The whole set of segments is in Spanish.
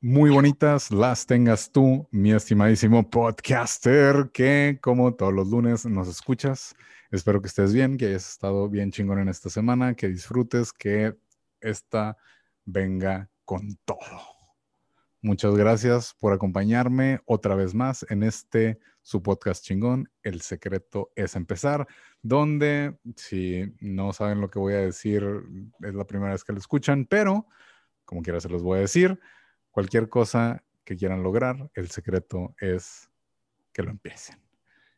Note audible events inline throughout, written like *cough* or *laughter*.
Muy bonitas las tengas tú, mi estimadísimo podcaster, que como todos los lunes nos escuchas. Espero que estés bien, que hayas estado bien chingón en esta semana, que disfrutes, que esta venga con todo. Muchas gracias por acompañarme otra vez más en este su podcast chingón, El secreto es empezar, donde si no saben lo que voy a decir, es la primera vez que lo escuchan, pero como quiera se los voy a decir cualquier cosa que quieran lograr, el secreto es que lo empiecen.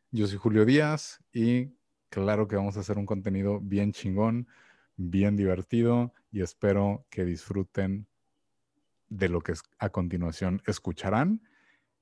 Yo soy Julio Díaz y claro que vamos a hacer un contenido bien chingón, bien divertido y espero que disfruten de lo que a continuación escucharán.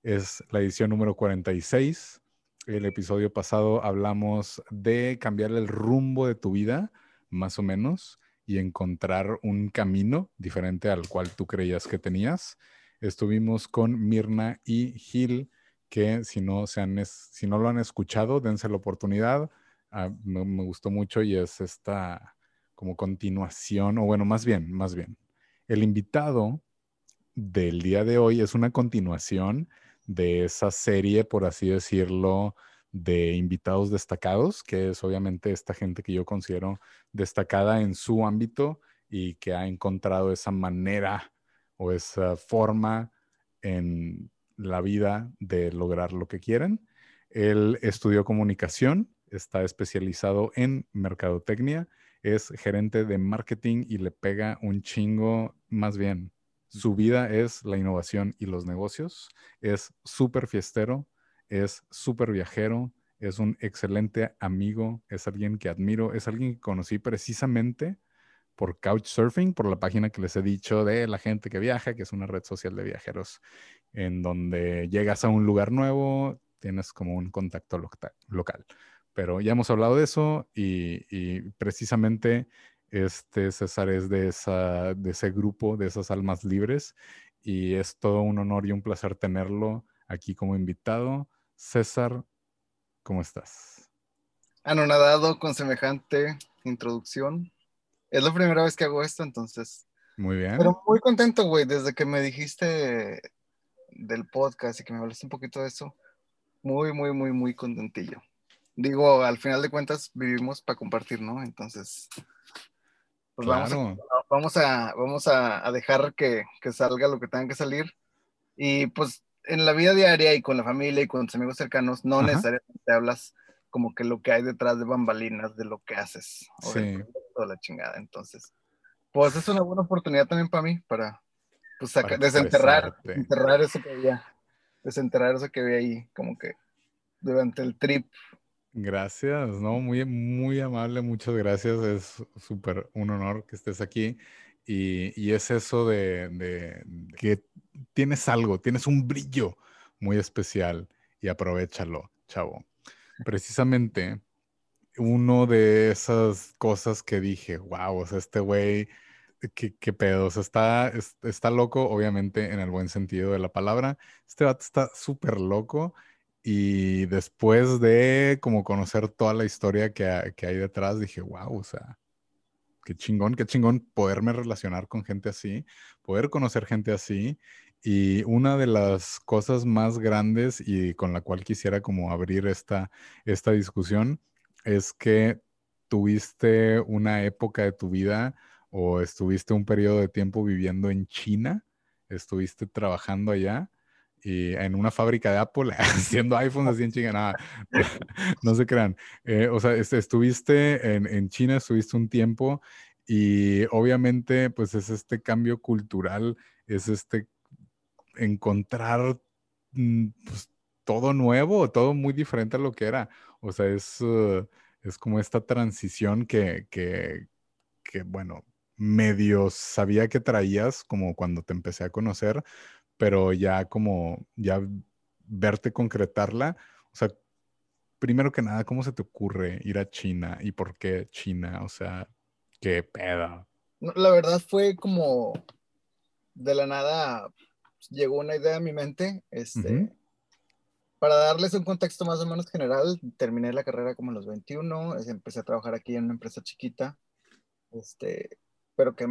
Es la edición número 46. El episodio pasado hablamos de cambiar el rumbo de tu vida, más o menos y encontrar un camino diferente al cual tú creías que tenías. Estuvimos con Mirna y Gil, que si no, se han, si no lo han escuchado, dense la oportunidad. Ah, me, me, gustó mucho y es esta como continuación, o bueno, más bien, más bien. El invitado del día de hoy es una continuación de esa serie, por así decirlo, de invitados destacados, que es obviamente esta gente que yo considero destacada en su ámbito y que ha encontrado esa manera o esa forma en la vida de lograr lo que quieren. Él estudió comunicación, está especializado en mercadotecnia, es gerente de marketing y le pega un chingo, más bien, su vida es la innovación y los negocios, es súper fiestero, es súper viajero, es un excelente amigo, es alguien que admiro, es alguien que conocí precisamente por Couchsurfing, por la página que les he dicho de la gente que viaja, que es una red social de viajeros, en donde llegas a un lugar nuevo, tienes como un contacto local. Pero ya hemos hablado de eso y, precisamente este César es de, esa, de ese grupo, de esas almas libres, y es todo un honor y un placer tenerlo aquí como invitado. César, ¿cómo estás? Anonadado con semejante introducción. Es la primera vez que hago esto, entonces. Muy bien. Pero muy contento, güey, desde que me dijiste del podcast y que me hablaste un poquito de eso. Muy, muy, muy, muy contentillo. Digo, al final de cuentas vivimos para compartir, ¿no? Entonces, pues vamos, a, vamos, a, vamos a, dejar que, que salga lo que tenga que salir. Y pues en la vida diaria y con la familia y con tus amigos cercanos, no necesariamente hablas como que lo que hay detrás de bambalinas de lo que haces. O sí. de la chingada. Entonces, pues es una buena oportunidad también para mí, para, pues, desenterrar, desenterrar eso que había, desenterrar eso que había ahí, como que durante el trip. Gracias, no, muy, muy amable, muchas gracias. Es súper un honor que estés aquí. Y, y es eso de, de, que tienes algo, tienes un brillo muy especial y aprovechalo, chavo. Precisamente, uno de esas cosas que dije, wow, o sea, este güey, ¿qué, qué pedo? Está, está loco, obviamente, en el buen sentido de la palabra. Este vato está súper loco. Y después de como conocer toda la historia que, que hay detrás, dije, wow, o sea, qué chingón, qué chingón poderme relacionar con gente así, poder conocer gente así y una de las cosas más grandes y con la cual quisiera como abrir esta, esta discusión es que tuviste una época de tu vida o estuviste un periodo de tiempo viviendo en China, estuviste trabajando allá y en una fábrica de Apple *laughs* haciendo iPhones así en China, nada, *laughs* no, se crean. Eh, o sea, estuviste en, en China, estuviste un tiempo y obviamente pues es este cambio cultural, es este encontrar mm, pues, todo nuevo, todo muy diferente a lo que era. O sea, es, uh, es como esta transición que, que, que, bueno, medio sabía que traías como cuando te empecé a conocer, pero ya como, ya verte concretarla, o sea, primero que nada, ¿cómo se te ocurre ir a China y por qué China? O sea, qué peda. la verdad fue como de la nada llegó una idea a mi mente. Este, Para darles un contexto más o menos general, terminé la carrera como a los 21, empecé a trabajar aquí en una empresa chiquita, este, pero que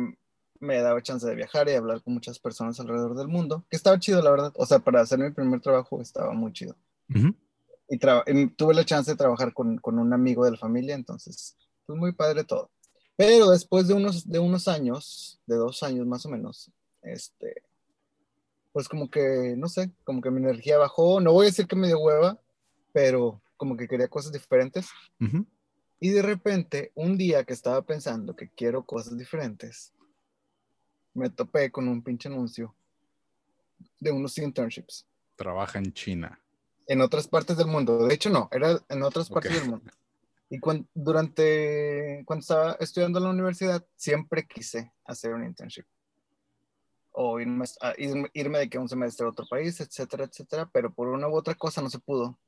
me daba chance de viajar y hablar con muchas personas alrededor del mundo, que estaba chido, la verdad. O sea, para hacer mi primer trabajo estaba muy chido. y, tuve la chance de trabajar con, con, un amigo de la familia, entonces, pues muy padre todo. Pero después de unos, de unos años, de dos años más o menos, este, pues como que, no sé, como que mi energía bajó. No voy a decir que me dio hueva, pero como que quería cosas diferentes. Y de repente, un día que estaba pensando que quiero cosas diferentes, me topé con un pinche anuncio de unos internships. Trabaja en China. En otras partes del mundo. De hecho, no, era en otras partes del mundo. Y cuando, durante, cuando estaba estudiando en la universidad, siempre quise hacer un internship. O irme, irme de que un semestre a otro país, etcétera, etcétera. Pero por una u otra cosa no se pudo.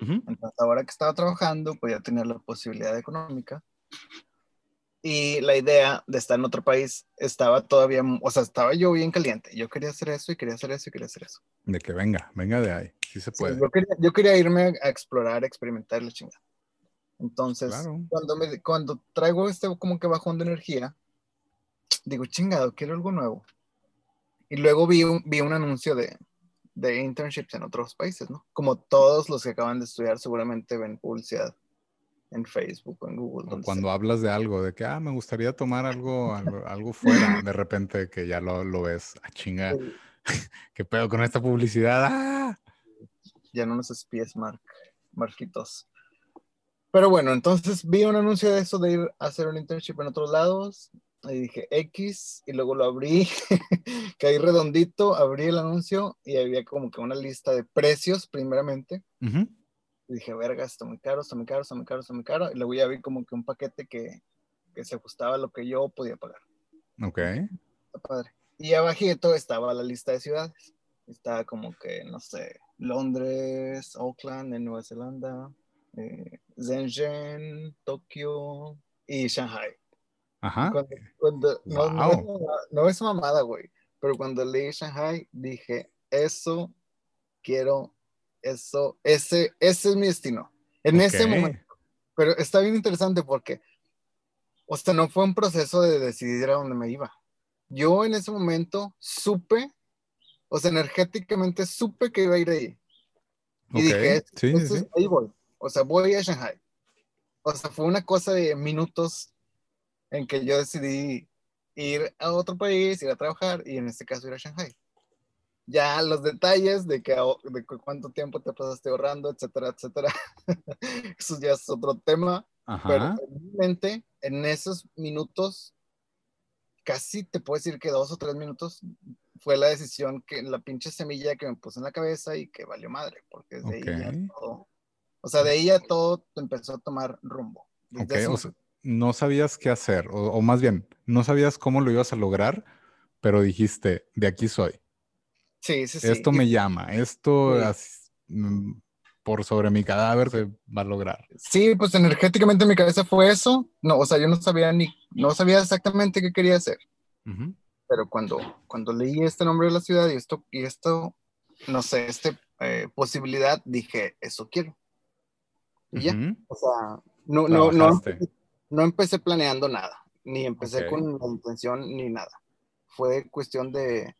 Entonces, ahora que estaba trabajando, podía tener la posibilidad económica y la idea de estar en otro país estaba todavía, o sea, estaba yo bien caliente. Yo quería hacer eso y quería hacer eso y quería hacer eso. De que venga, venga de ahí, sí se puede. yo, quería, irme a explorar, a experimentar la chingada. Entonces, cuando, me, cuando traigo este como que bajón de energía, digo, chingado, quiero algo nuevo. Y luego vi un, vi un anuncio de, de internships en otros países, ¿no? Como todos los que acaban de estudiar seguramente ven publicidad en Facebook o en Google. cuando hablas de algo, de que, ah, me gustaría tomar algo, algo, fuera, *laughs* de repente que ya lo, lo ves, a ah, chinga, *laughs* ¿qué pedo con esta publicidad? ¡Ah! Ya no nos espíes, Mark, Marquitos. Pero bueno, entonces vi un anuncio de eso de ir a hacer un internship en otros lados y dije X y luego lo abrí, *laughs* caí redondito, abrí el anuncio y había como que una lista de precios primeramente. Y dije, verga, está muy caro, está muy caro, está muy caro, está muy caro. Y luego ya vi como que un paquete que, que se ajustaba a lo que yo podía pagar. Ok. Está padre. Y abajito estaba la lista de ciudades. Estaba como que, no sé, Londres, Auckland en Nueva Zelanda, eh, Shenzhen, Tokio y Shanghai. Ajá. Cuando, no, no, no, es mamada, güey. Pero cuando leí Shanghai, dije, eso quiero eso, ese, ese es mi destino. En ese momento. Pero está bien interesante porque, o sea, no fue un proceso de decidir a dónde me iba. Yo en ese momento supe, o sea, energéticamente supe que iba a ir ahí. Y dije, sí, ahí voy. O sea, voy a Shanghai. O sea, fue una cosa de minutos en que yo decidí ir a otro país, ir a trabajar y en este caso ir a Shanghai ya los detalles de, que, de cuánto tiempo te pasaste ahorrando, etcétera, etcétera. *laughs* Eso ya es otro tema. Pero realmente en esos minutos, casi te puedo decir que dos o tres minutos fue la decisión que la pinche semilla que me puse en la cabeza y que valió madre, porque de ahí ya todo, o sea, de ahí ya todo empezó a tomar rumbo. No sabías qué hacer, o, o más bien, no sabías cómo lo ibas a lograr, pero dijiste, de aquí soy. Sí, sí, sí. Esto me llama, esto mm, por sobre mi cadáver se va a lograr. Sí, pues energéticamente mi cabeza fue eso. No, o sea, yo no sabía ni, no sabía exactamente qué quería hacer. Pero cuando, cuando leí este nombre de la ciudad y esto, y esto, no sé, esta eh, posibilidad, dije, eso quiero. Y ya, o sea, no, no, no, no empecé planeando nada, ni empecé con intención ni nada. Fue cuestión de,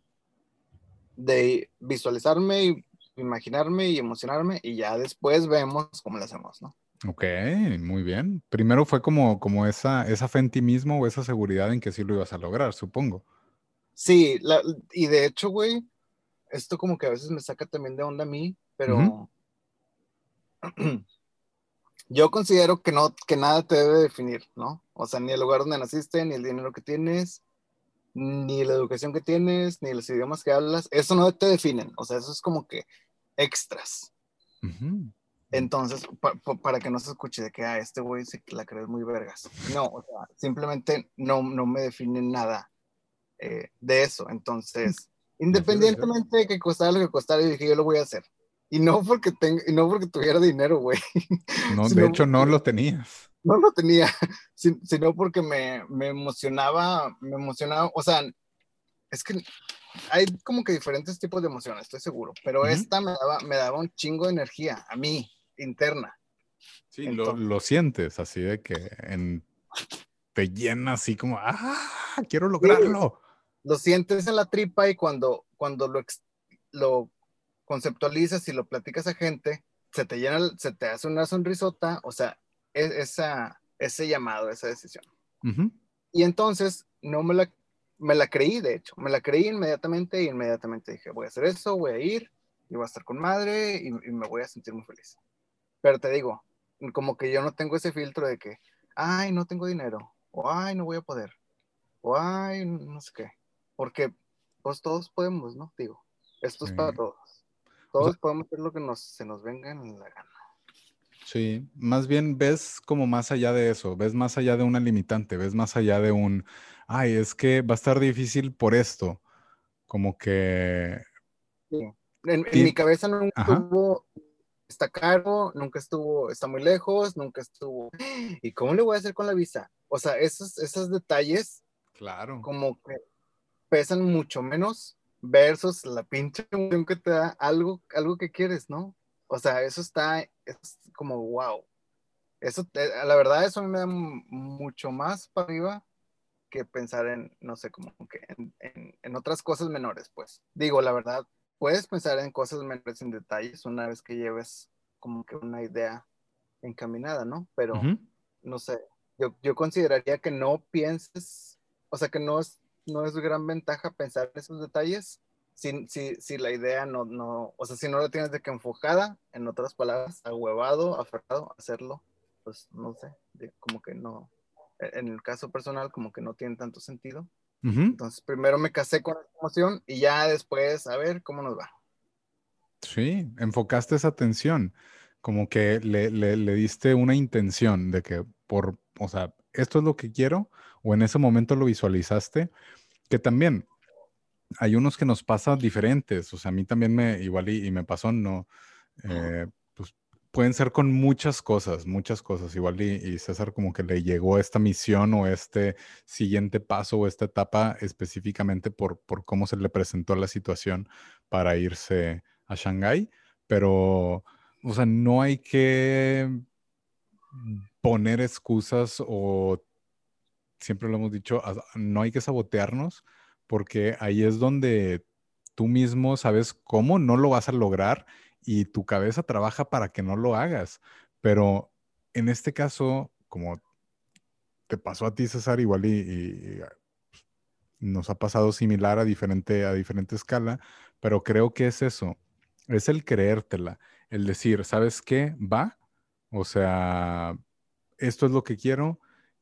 de visualizarme y imaginarme y emocionarme y ya después vemos cómo lo hacemos, ¿no? Ok, muy bien. Primero fue como, como esa, esa fe en ti mismo o esa seguridad en que sí lo ibas a lograr, supongo. Sí, y de hecho, güey, esto como que a veces me saca también de onda a mí, pero *clears throat* yo considero que no, que nada te debe definir, ¿no? O sea, ni el lugar donde naciste, ni el dinero que tienes, ni la educación que tienes, ni los idiomas que hablas, eso no te definen, o sea, eso es como que extras. Entonces, para que no se escuche de que, ah, este güey se la crees muy vergas. No, o sea, simplemente no, no me define nada eh, de eso. Entonces, independientemente de que costara lo que costara, yo dije, yo lo voy a hacer. Y no porque, tenga, y no porque tuviera dinero, güey. *laughs* No, de hecho no lo tenías. No lo tenía, *laughs* sino porque me, me emocionaba, me emocionaba, o sea, es que hay como que diferentes tipos de emociones, estoy seguro, pero esta me daba, me daba un chingo de energía a mí, interna. Sí, lo, lo, sientes así de que en, te llena así como, ah, quiero lograrlo. lo sientes en la tripa y cuando, cuando lo, lo conceptualizas y lo platicas a gente, se te llena, se te hace una sonrisota, o sea, es, esa, ese llamado, esa decisión. Y entonces no me la, me la creí, de hecho, me la creí inmediatamente y inmediatamente dije, voy a hacer eso, voy a ir, y voy a estar con madre y, y me voy a sentir muy feliz. Pero te digo, como que yo no tengo ese filtro de que, ay, no tengo dinero, o ay, no voy a poder, o ay, no sé qué, porque pues todos podemos, ¿no? Digo, esto es para todos. Todos podemos hacer lo que nos, se nos venga en la gana. Sí, más bien ves como más allá de eso, ves más allá de una limitante, ves más allá de un, ay, es que va a estar difícil por esto, como que... Sí. En, mi cabeza nunca estuvo, está caro, nunca estuvo, está muy lejos, nunca estuvo, *gasps* ¿y cómo le voy a hacer con la visa? O sea, esos, esos detalles, claro. como que pesan mucho menos versus la pinche emoción que te da algo, algo que quieres, ¿no? O sea, eso está, es como, wow. Eso, la verdad, eso me da mucho más para arriba que pensar en, no sé, como que en, en, otras cosas menores, pues. Digo, la verdad, puedes pensar en cosas menores en detalles una vez que lleves como que una idea encaminada, ¿no? Pero, no sé, yo, yo consideraría que no pienses, o sea, que no es no es gran ventaja pensar en esos detalles si, si, si, la idea no, no, o sea, si no la tienes de que enfocada, en otras palabras, ahuevado, aferrado, hacerlo, pues no sé, como que no, e, en el caso personal, como que no tiene tanto sentido. Entonces, primero me casé con la emoción y ya después, a ver cómo nos va. Sí, enfocaste esa atención, como que le, le, le diste una intención de que por, o sea, esto es lo que quiero, o en ese momento lo visualizaste, que también hay unos que nos pasan diferentes, o sea, a mí también me, igual y, me pasó, no, eh, pues pueden ser con muchas cosas, muchas cosas, igual y, César como que le llegó esta misión o este siguiente paso o esta etapa específicamente por, por cómo se le presentó la situación para irse a Shanghái, pero, o sea, no hay que poner excusas o siempre lo hemos dicho, no hay que sabotearnos porque ahí es donde tú mismo sabes cómo no lo vas a lograr y tu cabeza trabaja para que no lo hagas. Pero en este caso, como te pasó a ti, César, igual y, pues, nos ha pasado similar a diferente, a diferente escala, pero creo que es eso, es el creértela, el decir, ¿sabes qué? Va, o sea, esto es lo que quiero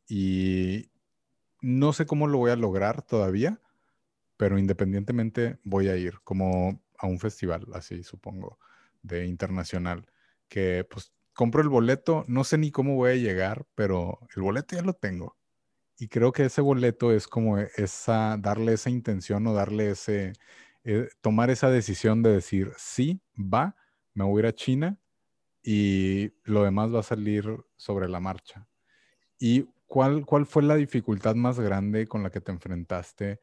y no sé cómo lo voy a lograr todavía, pero independientemente voy a ir como a un festival, así supongo, de internacional, que pues compro el boleto, no sé ni cómo voy a llegar, pero el boleto ya lo tengo. Y creo que ese boleto es como esa, darle esa intención o darle ese, eh, tomar esa decisión de decir, sí, va, me voy a ir a China y lo demás va a salir sobre la marcha. ¿Y cuál, cuál fue la dificultad más grande con la que te enfrentaste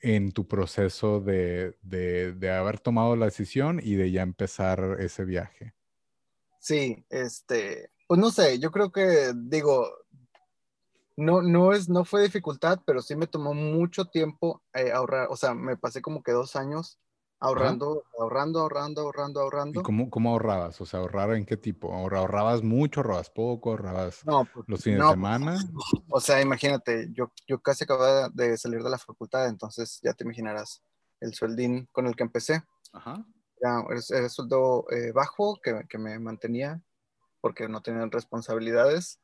en tu proceso de, de, haber tomado la decisión y de ya empezar ese viaje? Sí, este, pues no sé, yo creo que, digo, no, no, es, no fue dificultad, pero sí me tomó mucho tiempo eh, ahorrar, o sea, me pasé como que dos años Ahorrando, ahorrando, ahorrando, ahorrando, ahorrando. ¿Y cómo, cómo, ahorrabas? O sea, ¿ahorrar en qué tipo? ¿Ahorrabas mucho, ahorrabas poco, ahorrabas no, pues, los fines de pues, semana? *laughs* o sea, imagínate, yo, yo casi acababa de salir de la facultad, entonces ya te imaginarás el sueldín con el que empecé. Ajá. Era, era sueldo eh, bajo que, que, me mantenía porque no tenían responsabilidades.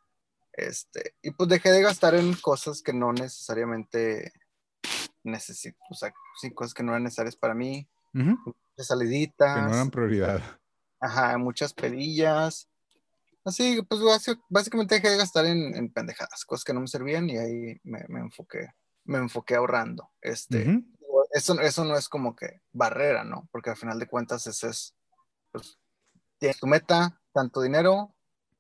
Este, y pues dejé de gastar en cosas que no necesariamente necesito, o sea, sí, cosas que no eran necesarias para mí de saliditas. Que no eran prioridad. Ajá, muchas pedillas. Así, pues básicamente dejé de gastar en, pendejadas, cosas que no me servían y ahí me, enfoqué, me enfoqué ahorrando. Este, eso, eso no es como que barrera, ¿no? Porque al final de cuentas ese es pues tienes tu meta, tanto dinero,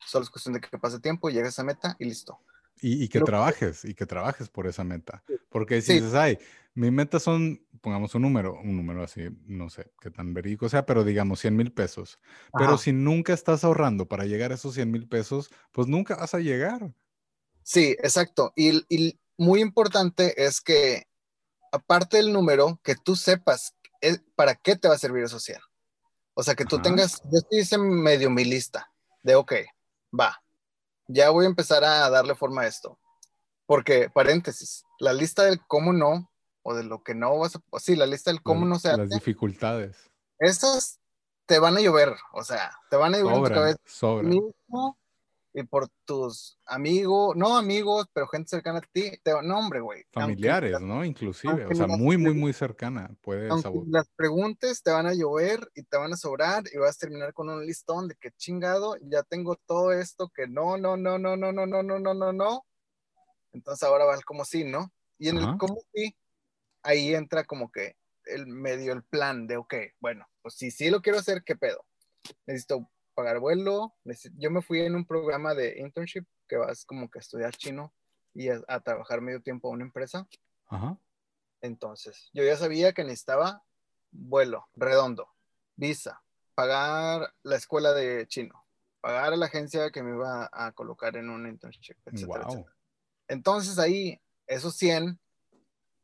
solo es cuestión de que pase tiempo, llegues a esa meta y listo. Y, que trabajes, y que trabajes por esa meta. Porque si dices, ay, mi meta son, pongamos un número, un número así, no sé qué tan verídico sea, pero digamos 100 mil pesos. Pero si nunca estás ahorrando para llegar a esos 100 mil pesos, pues nunca vas a llegar. Sí, exacto. Y, y, muy importante es que, aparte del número, que tú sepas eh, para qué te va a servir eso 100. O sea, que tú tengas, yo hice medio mi lista de, ok, va, ya voy a empezar a darle forma a esto. Porque, paréntesis, la lista del cómo no, o de lo que no vas a, sí, la lista del cómo no se hace. Las dificultades. Esas te van a llover, o sea, te van a llover en tu cabeza. Sobra y por tus amigos, no amigos, pero gente cercana a ti, te, no hombre, güey. Familiares, ¿no? Inclusive, o sea, muy, muy, muy cercana. Puede las preguntas te van a llover y te van a sobrar y vas a terminar con un listón de que chingado, ya tengo todo esto que no, no, no, no, no, no, no, no, no, no, no. Entonces ahora va el como sí, ¿no? Y en el como sí, ahí entra como que el medio, el plan de, ok, bueno, pues si sí lo quiero hacer, ¿qué pedo? Necesito pagar vuelo. Yo me fui en un programa de internship que vas como que a estudiar chino y a, trabajar medio tiempo a una empresa. Ajá. Entonces, yo ya sabía que necesitaba vuelo redondo, visa, pagar la escuela de chino, pagar a la agencia que me iba a colocar en un internship, etcétera, Entonces ahí, esos 100,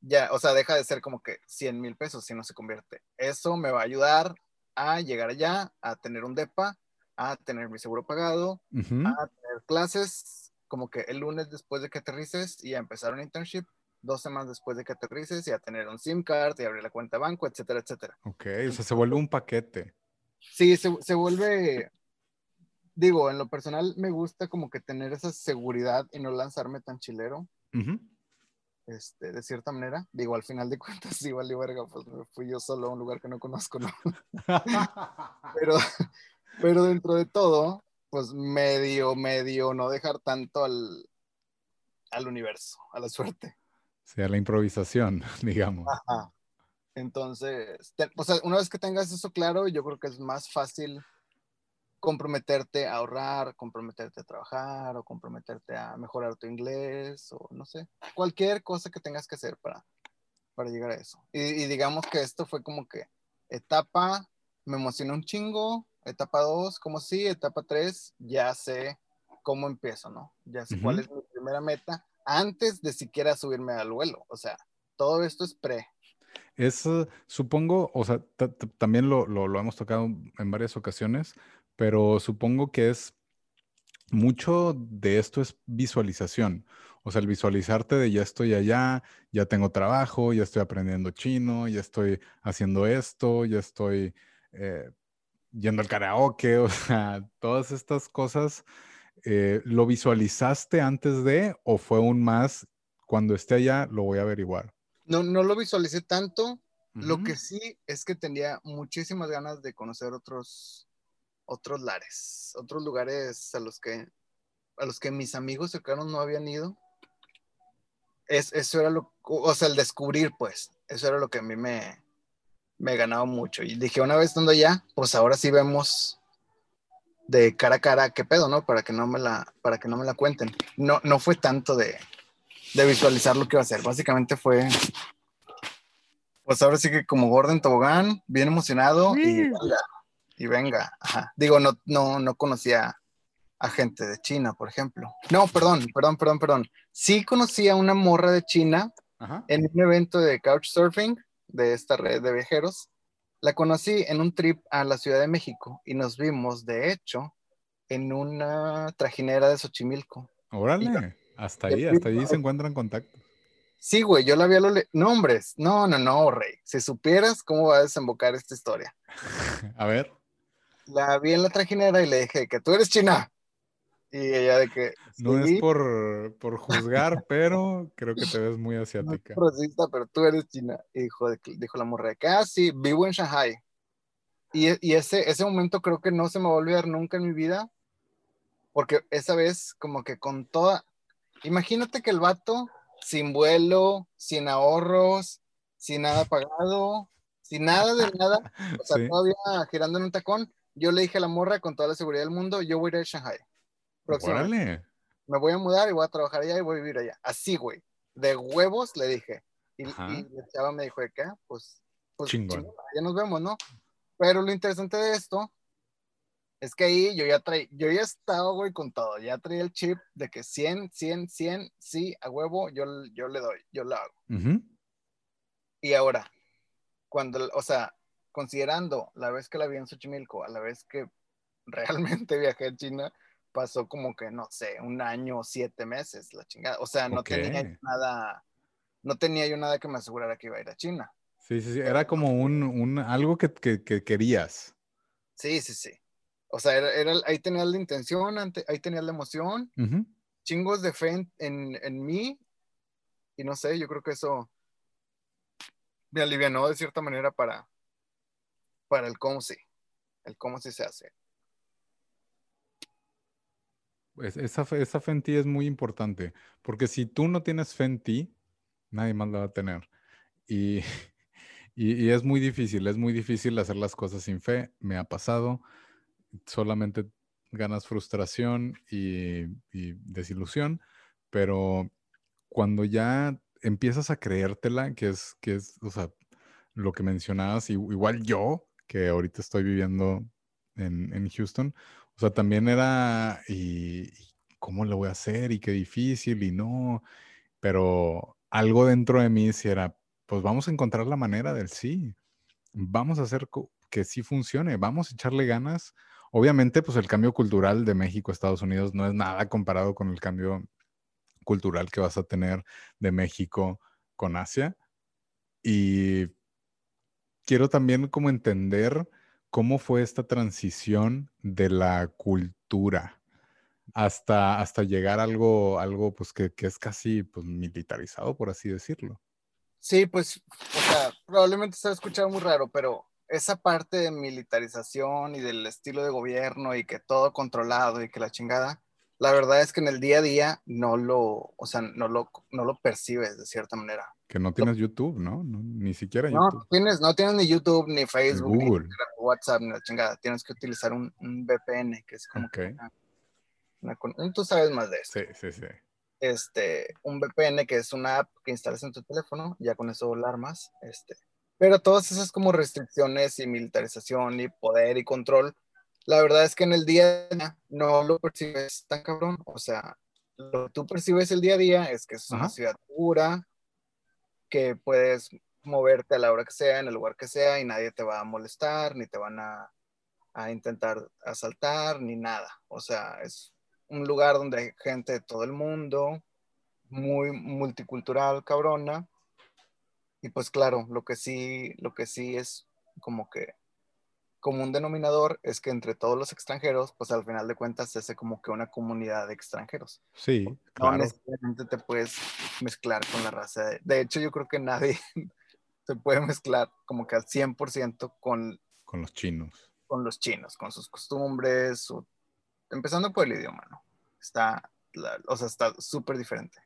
ya, o sea, deja de ser como que 100 mil pesos si no se convierte. Eso me va a ayudar a llegar allá, a tener un DEPA a tener mi seguro pagado, a tener clases como que el lunes después de que aterrices y a empezar un internship, dos semanas después de que aterrices y a tener un SIM card y abrir la cuenta de banco, etcétera, etcétera. Ok, o sea, se vuelve un paquete. Sí, se, se vuelve, digo, en lo personal me gusta como que tener esa seguridad y no lanzarme tan chilero. Este, de cierta manera, digo, al final de cuentas, *laughs* igual y verga, pues me fui yo solo a un lugar que no conozco, ¿no? *laughs* pero, pero dentro de todo, pues medio, medio, no dejar tanto al, al universo, a la suerte. Sí, a la improvisación, *laughs* digamos. Ajá. Entonces, o sea, una vez que tengas eso claro, yo creo que es más fácil comprometerte a ahorrar, comprometerte a trabajar o comprometerte a mejorar tu inglés o no sé, cualquier cosa que tengas que hacer para, para llegar a eso. Y, y digamos que esto fue como que etapa, me emocionó un chingo, etapa 2, como sí, etapa 3, ya sé cómo empiezo, ¿no? Ya sé cuál es mi primera meta antes de siquiera subirme al vuelo. O sea, todo esto es pre. Es, supongo, o sea, también lo, lo, hemos tocado en varias ocasiones, pero supongo que es mucho de esto es visualización. O sea, el visualizarte de ya estoy allá, ya tengo trabajo, ya estoy aprendiendo chino, ya estoy haciendo esto, ya estoy eh, yendo al karaoke, *laughs* o sea, todas estas cosas, eh, ¿lo visualizaste antes de o fue un más cuando esté allá lo voy a averiguar? No, no lo visualicé tanto. Lo que sí es que tenía muchísimas ganas de conocer otros, otros lares, otros lugares a los que, a los que mis amigos cercanos no habían ido. Es, eso era lo, o sea, el descubrir, pues, eso era lo que a mí me, me ganaba mucho. Y dije, una vez estando allá, pues ahora sí vemos de cara a cara qué pedo, ¿no? Para que no me la, para que no me la cuenten. No, no fue tanto de, de visualizar lo que iba a hacer. Básicamente fue, pues ahora sí que como Gordon Tobogán, bien emocionado y venga, y venga. Digo, no, no, no conocía a gente de China, por ejemplo. No, perdón, perdón, perdón, perdón. Sí conocía a una morra de China en un evento de couchsurfing de esta red de viajeros. La conocí en un trip a la Ciudad de México y nos vimos, de hecho, en una trajinera de Xochimilco. Órale, hasta ahí, hasta ahí se encuentran contactos. Sí, güey, yo la vi a los nombres. No, no, no, rey. Si supieras cómo va a desembocar esta historia. *laughs* a ver. La vi en la trajinera y le dije que tú eres china. Y ella de que... No es por, por juzgar, *laughs* pero creo que te ves muy asiática. No racista, pero tú eres china. Hijo de, dijo la morra de que, ah, sí, vivo en Shanghai. Y, y, ese, ese momento creo que no se me va a olvidar nunca en mi vida, porque esa vez como que con toda... Imagínate que el vato, sin vuelo, sin ahorros, sin nada pagado, sin nada de nada, o sea, *laughs* todavía girando en un tacón, yo le dije a la morra con toda la seguridad del mundo, yo voy a ir a Shanghai. próximamente. Me voy a mudar y voy a trabajar allá y voy a vivir allá. Así, güey. De huevos le dije. Y, y la chava me dijo, ¿de qué? Pues, pues Chingón. chingón, ya nos vemos, ¿no? Pero lo interesante de esto es que ahí yo ya traí, yo ya estaba, güey, con todo. Ya traía el chip de que 100, 100, 100, sí, a huevo, yo, yo le doy, yo lo hago. Ujú. Y ahora, cuando, o sea, considerando la vez que la vi en Xochimilco, a la vez que *laughs* realmente viajé a China, pasó como que, no sé, un año o siete meses, la chingada. O sea, no tenía nada, no tenía yo nada que me asegurara que iba a ir a China. Sí, sí, sí. Era como un, un algo que, que- que querías. Sí, sí, sí. O sea, era, era- ahí tenías la intención, ante- ahí tenías la emoción, chingos de fe en, en, en mí, y no sé, yo creo que eso me alivianó de cierta manera para, para el cómo sí, el cómo sí se hace. Es- esa, fe, esa fe en ti es muy importante, porque si tú no tienes fe en ti, nadie más la va a tener. *laughs* Y, y, es muy difícil, es muy difícil hacer las cosas sin fe. Me ha pasado, solamente ganas frustración y, y desilusión, pero cuando ya empiezas a creértela, que es, que es, o sea, lo que mencionabas, igual yo, que ahorita estoy viviendo en, en Houston, o sea, también era, y, y cómo lo voy a hacer? Y qué difícil, y no, pero algo dentro de mí sí era, pues vamos a encontrar la manera del sí, vamos a hacer que sí funcione, vamos a echarle ganas. Obviamente, pues el cambio cultural de México a Estados Unidos no es nada comparado con el cambio cultural que vas a tener de México con Asia. Y quiero también como entender cómo fue esta transición de la cultura hasta, hasta llegar a algo, algo pues que, que es casi pues, militarizado, por así decirlo. Sí, pues, o sea, probablemente se ha escuchado muy raro, pero esa parte de militarización y del estilo de gobierno y que todo controlado y que la chingada, la verdad es que en el día a día no lo, o sea, no lo, no lo percibes de cierta manera. Que no tienes YouTube, ¿no? No, ni siquiera No YouTube. tienes, no tienes ni YouTube, ni Facebook, ni Google. WhatsApp, ni la chingada. Tienes que utilizar un, un VPN, que es como que Ok. una- una tú sabes más de eso. Sí, sí, sí. este, un VPN que es una app que instalas en tu teléfono, ya con eso la armas, este, pero todas esas como restricciones y militarización y poder y control, la verdad es que en el día a día no lo percibes tan cabrón, o sea, lo que tú percibes el día a día es que es una Ajá. ciudad segura, que puedes moverte a la hora que sea, en el lugar que sea, y nadie te va a molestar, ni te van a, a intentar asaltar, ni nada, o sea, es un lugar donde hay gente de todo el mundo, muy multicultural, cabrona. Y pues claro, lo que sí, lo que sí es como que como un denominador es que entre todos los extranjeros, pues al final de cuentas se hace como que una comunidad de extranjeros. Sí, No claro. necesariamente te puedes mezclar con la raza. De, de hecho, yo creo que nadie *laughs* se puede mezclar como que al 100% con, Con los chinos. con los chinos, con sus costumbres, su- empezando por el idioma, ¿no? Está, la- o sea, está súper diferente.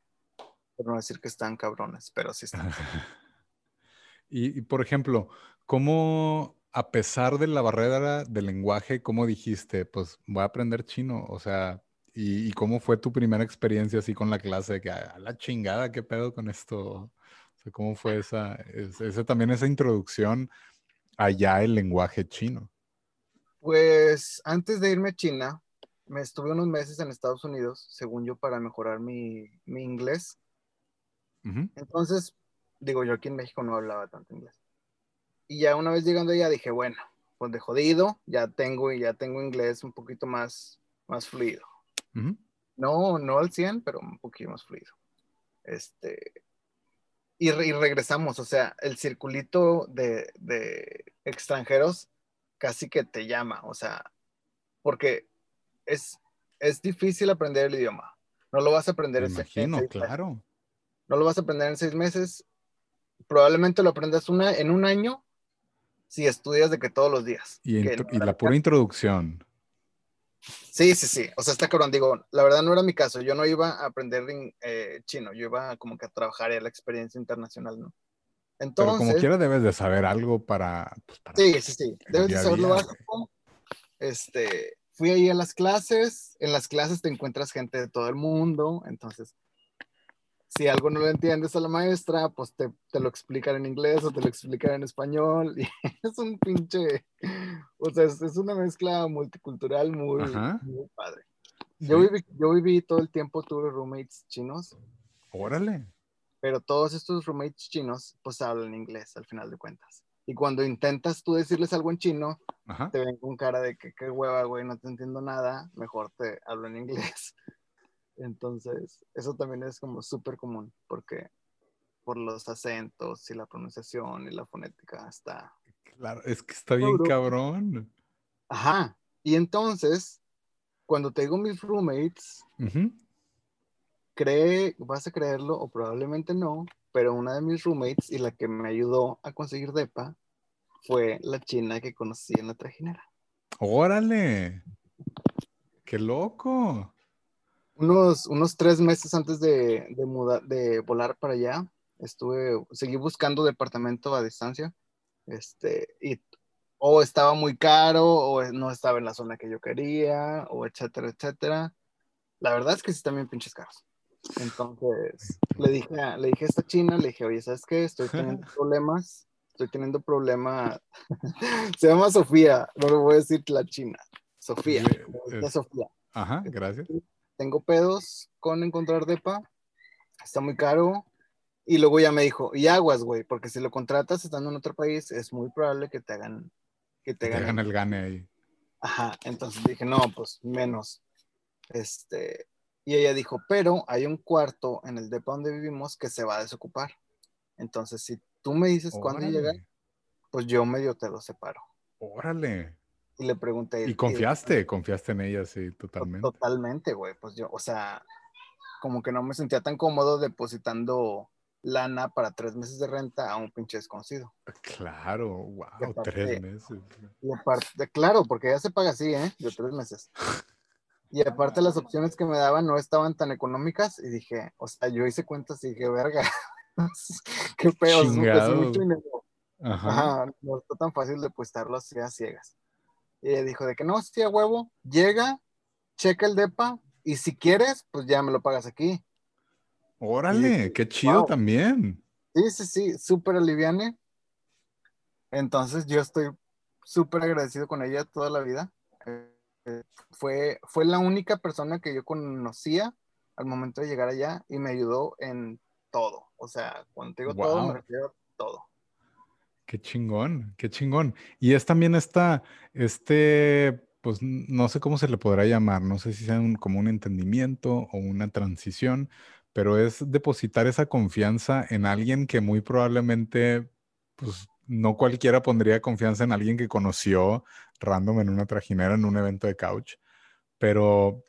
Por no decir que están cabrones, pero sí están. *laughs* Y, y, por ejemplo, ¿cómo, a pesar de la barrera del lenguaje, cómo dijiste, pues voy a aprender chino? O sea, ¿y, y cómo fue tu primera experiencia así con la clase? Que a la chingada, ¿qué pedo con esto? O sea, ¿cómo fue esa, es- esa también esa introducción allá el lenguaje chino? Pues antes de irme a China, me estuve unos meses en Estados Unidos, según yo, para mejorar mi, mi inglés. Entonces, digo, yo aquí en México no hablaba tanto inglés. Y ya una vez llegando allá dije, bueno, pues de jodido, ya tengo, ya tengo inglés un poquito más, más fluido. No, no al 100, pero un poquito más fluido. Este, y, re- y regresamos, o sea, el circulito de, de extranjeros casi que te llama, o sea, porque es, es difícil aprender el idioma. No lo vas a aprender Me en imagino, seis meses. claro. No lo vas a aprender en seis meses. Probablemente lo aprendas una, en un año si estudias de que todos los días. Y, Que intro- no y era la pura introducción. Sí, sí, sí. O sea, está cabrón. Digo, la verdad no era mi caso. Yo no iba a aprender eh, chino. Yo iba como que a trabajar en la experiencia internacional, ¿no? Pero Entonces, como quiera debes de saber algo para... pues, para sí, sí, sí. Debes de saber lo básico. este, fui ahí a las clases, en las clases te encuentras gente de todo el mundo, entonces, si algo no lo entiendes a la maestra, pues te, te lo explican en inglés o te lo explican en español, *laughs* y es un pinche, o sea, es, es una mezcla multicultural muy, muy padre. Yo, viví, yo viví todo el tiempo, tuve roommates chinos. Órale. Pero todos estos roommates chinos, pues hablan inglés al final de cuentas. Y cuando intentas tú decirles algo en chino, te ven con cara de que qué hueva, güey, no te entiendo nada, mejor te hablo en inglés. Entonces, eso también es como súper común, porque por los acentos y la pronunciación y la fonética está... Claro, es que está bien cabrón. Ajá. Y entonces, cuando te digo mis roommates, cree, vas a creerlo o probablemente no, pero una de mis roommates y la que me ayudó a conseguir DEPA fue la china que conocí en la trajinera. Órale, qué loco. Unos, unos tres meses antes de, de, de volar para allá, estuve, seguí buscando departamento a distancia, este, y o estaba muy caro, o no estaba en la zona que yo quería, o etcétera, etcétera. La verdad es que sí están bien pinches caros. Entonces, le dije, le dije a esta china, le dije, oye, ¿sabes qué? Estoy teniendo *laughs* problemas, estoy teniendo problemas. *laughs* Se llama Sofía, no le voy a decir la china. Sofía, Sofía. Ajá, gracias. Tengo pedos con encontrar depa, está muy caro. Y luego ya me dijo, y aguas, güey, porque si lo contratas estando en otro país, es muy probable que te hagan, que te, hagan el gane ahí. Ajá, entonces dije, no, pues menos. Este, y ella dijo, pero hay un cuarto en el depa donde vivimos que se va a desocupar. Entonces, si tú me dices cuándo llega, pues yo medio te lo separo. Órale. Y le pregunté. ¿Y confiaste? ¿Confiaste en ella? Sí, totalmente. Totalmente, güey. Pues yo, o sea, como que no me sentía tan cómodo depositando lana para tres meses de renta a un pinche desconocido. Claro, wow, tres meses. Y aparte, claro, porque ya se paga así, ¿eh? De tres meses. Y aparte las opciones que me daban no estaban tan económicas y dije, o sea, yo hice cuentas y dije, verga, *laughs* qué mucho dinero. Ajá. no está tan fácil depositarlo así a ciegas. Y ella dijo de que no, sí a huevo, llega, checa el DEPA y si quieres, pues ya me lo pagas aquí. Órale, qué chido también. Sí, sí, sí, súper aliviane. Entonces yo estoy súper agradecido con ella toda la vida. Eh, fue, fue la única persona que yo conocía al momento de llegar allá y me ayudó en todo. O sea, cuando digo todo, me refiero a todo. Qué chingón, qué chingón. Y es también esta, este, pues no sé cómo se le podrá llamar, no sé si sea como un entendimiento o una transición, pero es depositar esa confianza en alguien que muy probablemente, pues no cualquiera pondría confianza en alguien que conoció random en una trajinera en un evento de couch, pero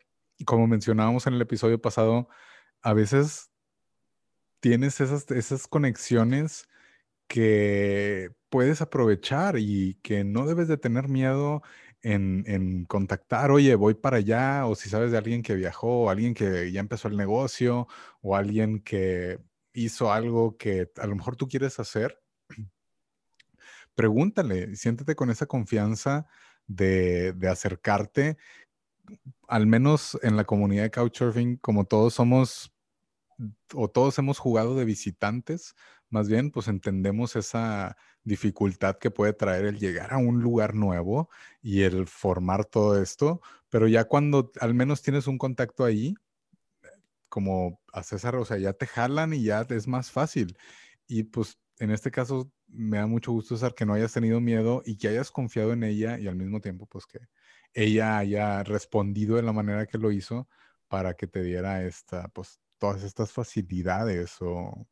como mencionábamos en el episodio pasado, a veces tienes esas, esas conexiones que puedes aprovechar y que no debes de tener miedo en, en, contactar, oye, voy para allá, o si sabes de alguien que viajó, o alguien que ya empezó el negocio, o alguien que hizo algo que a lo mejor tú quieres hacer, pregúntale, siéntete con esa confianza de, acercarte, al menos en la comunidad de Couchsurfing, como todos somos o todos hemos jugado de visitantes, más bien pues entendemos esa dificultad que puede traer el llegar a un lugar nuevo y el formar todo esto, pero ya cuando al menos tienes un contacto ahí, como a César, o sea, ya te jalan y ya es más fácil. Y pues en este caso me da mucho gusto, César, que no hayas tenido miedo y que hayas confiado en ella y al mismo tiempo, pues que ella haya respondido de la manera que lo hizo para que te diera esta, pues todas estas facilidades o,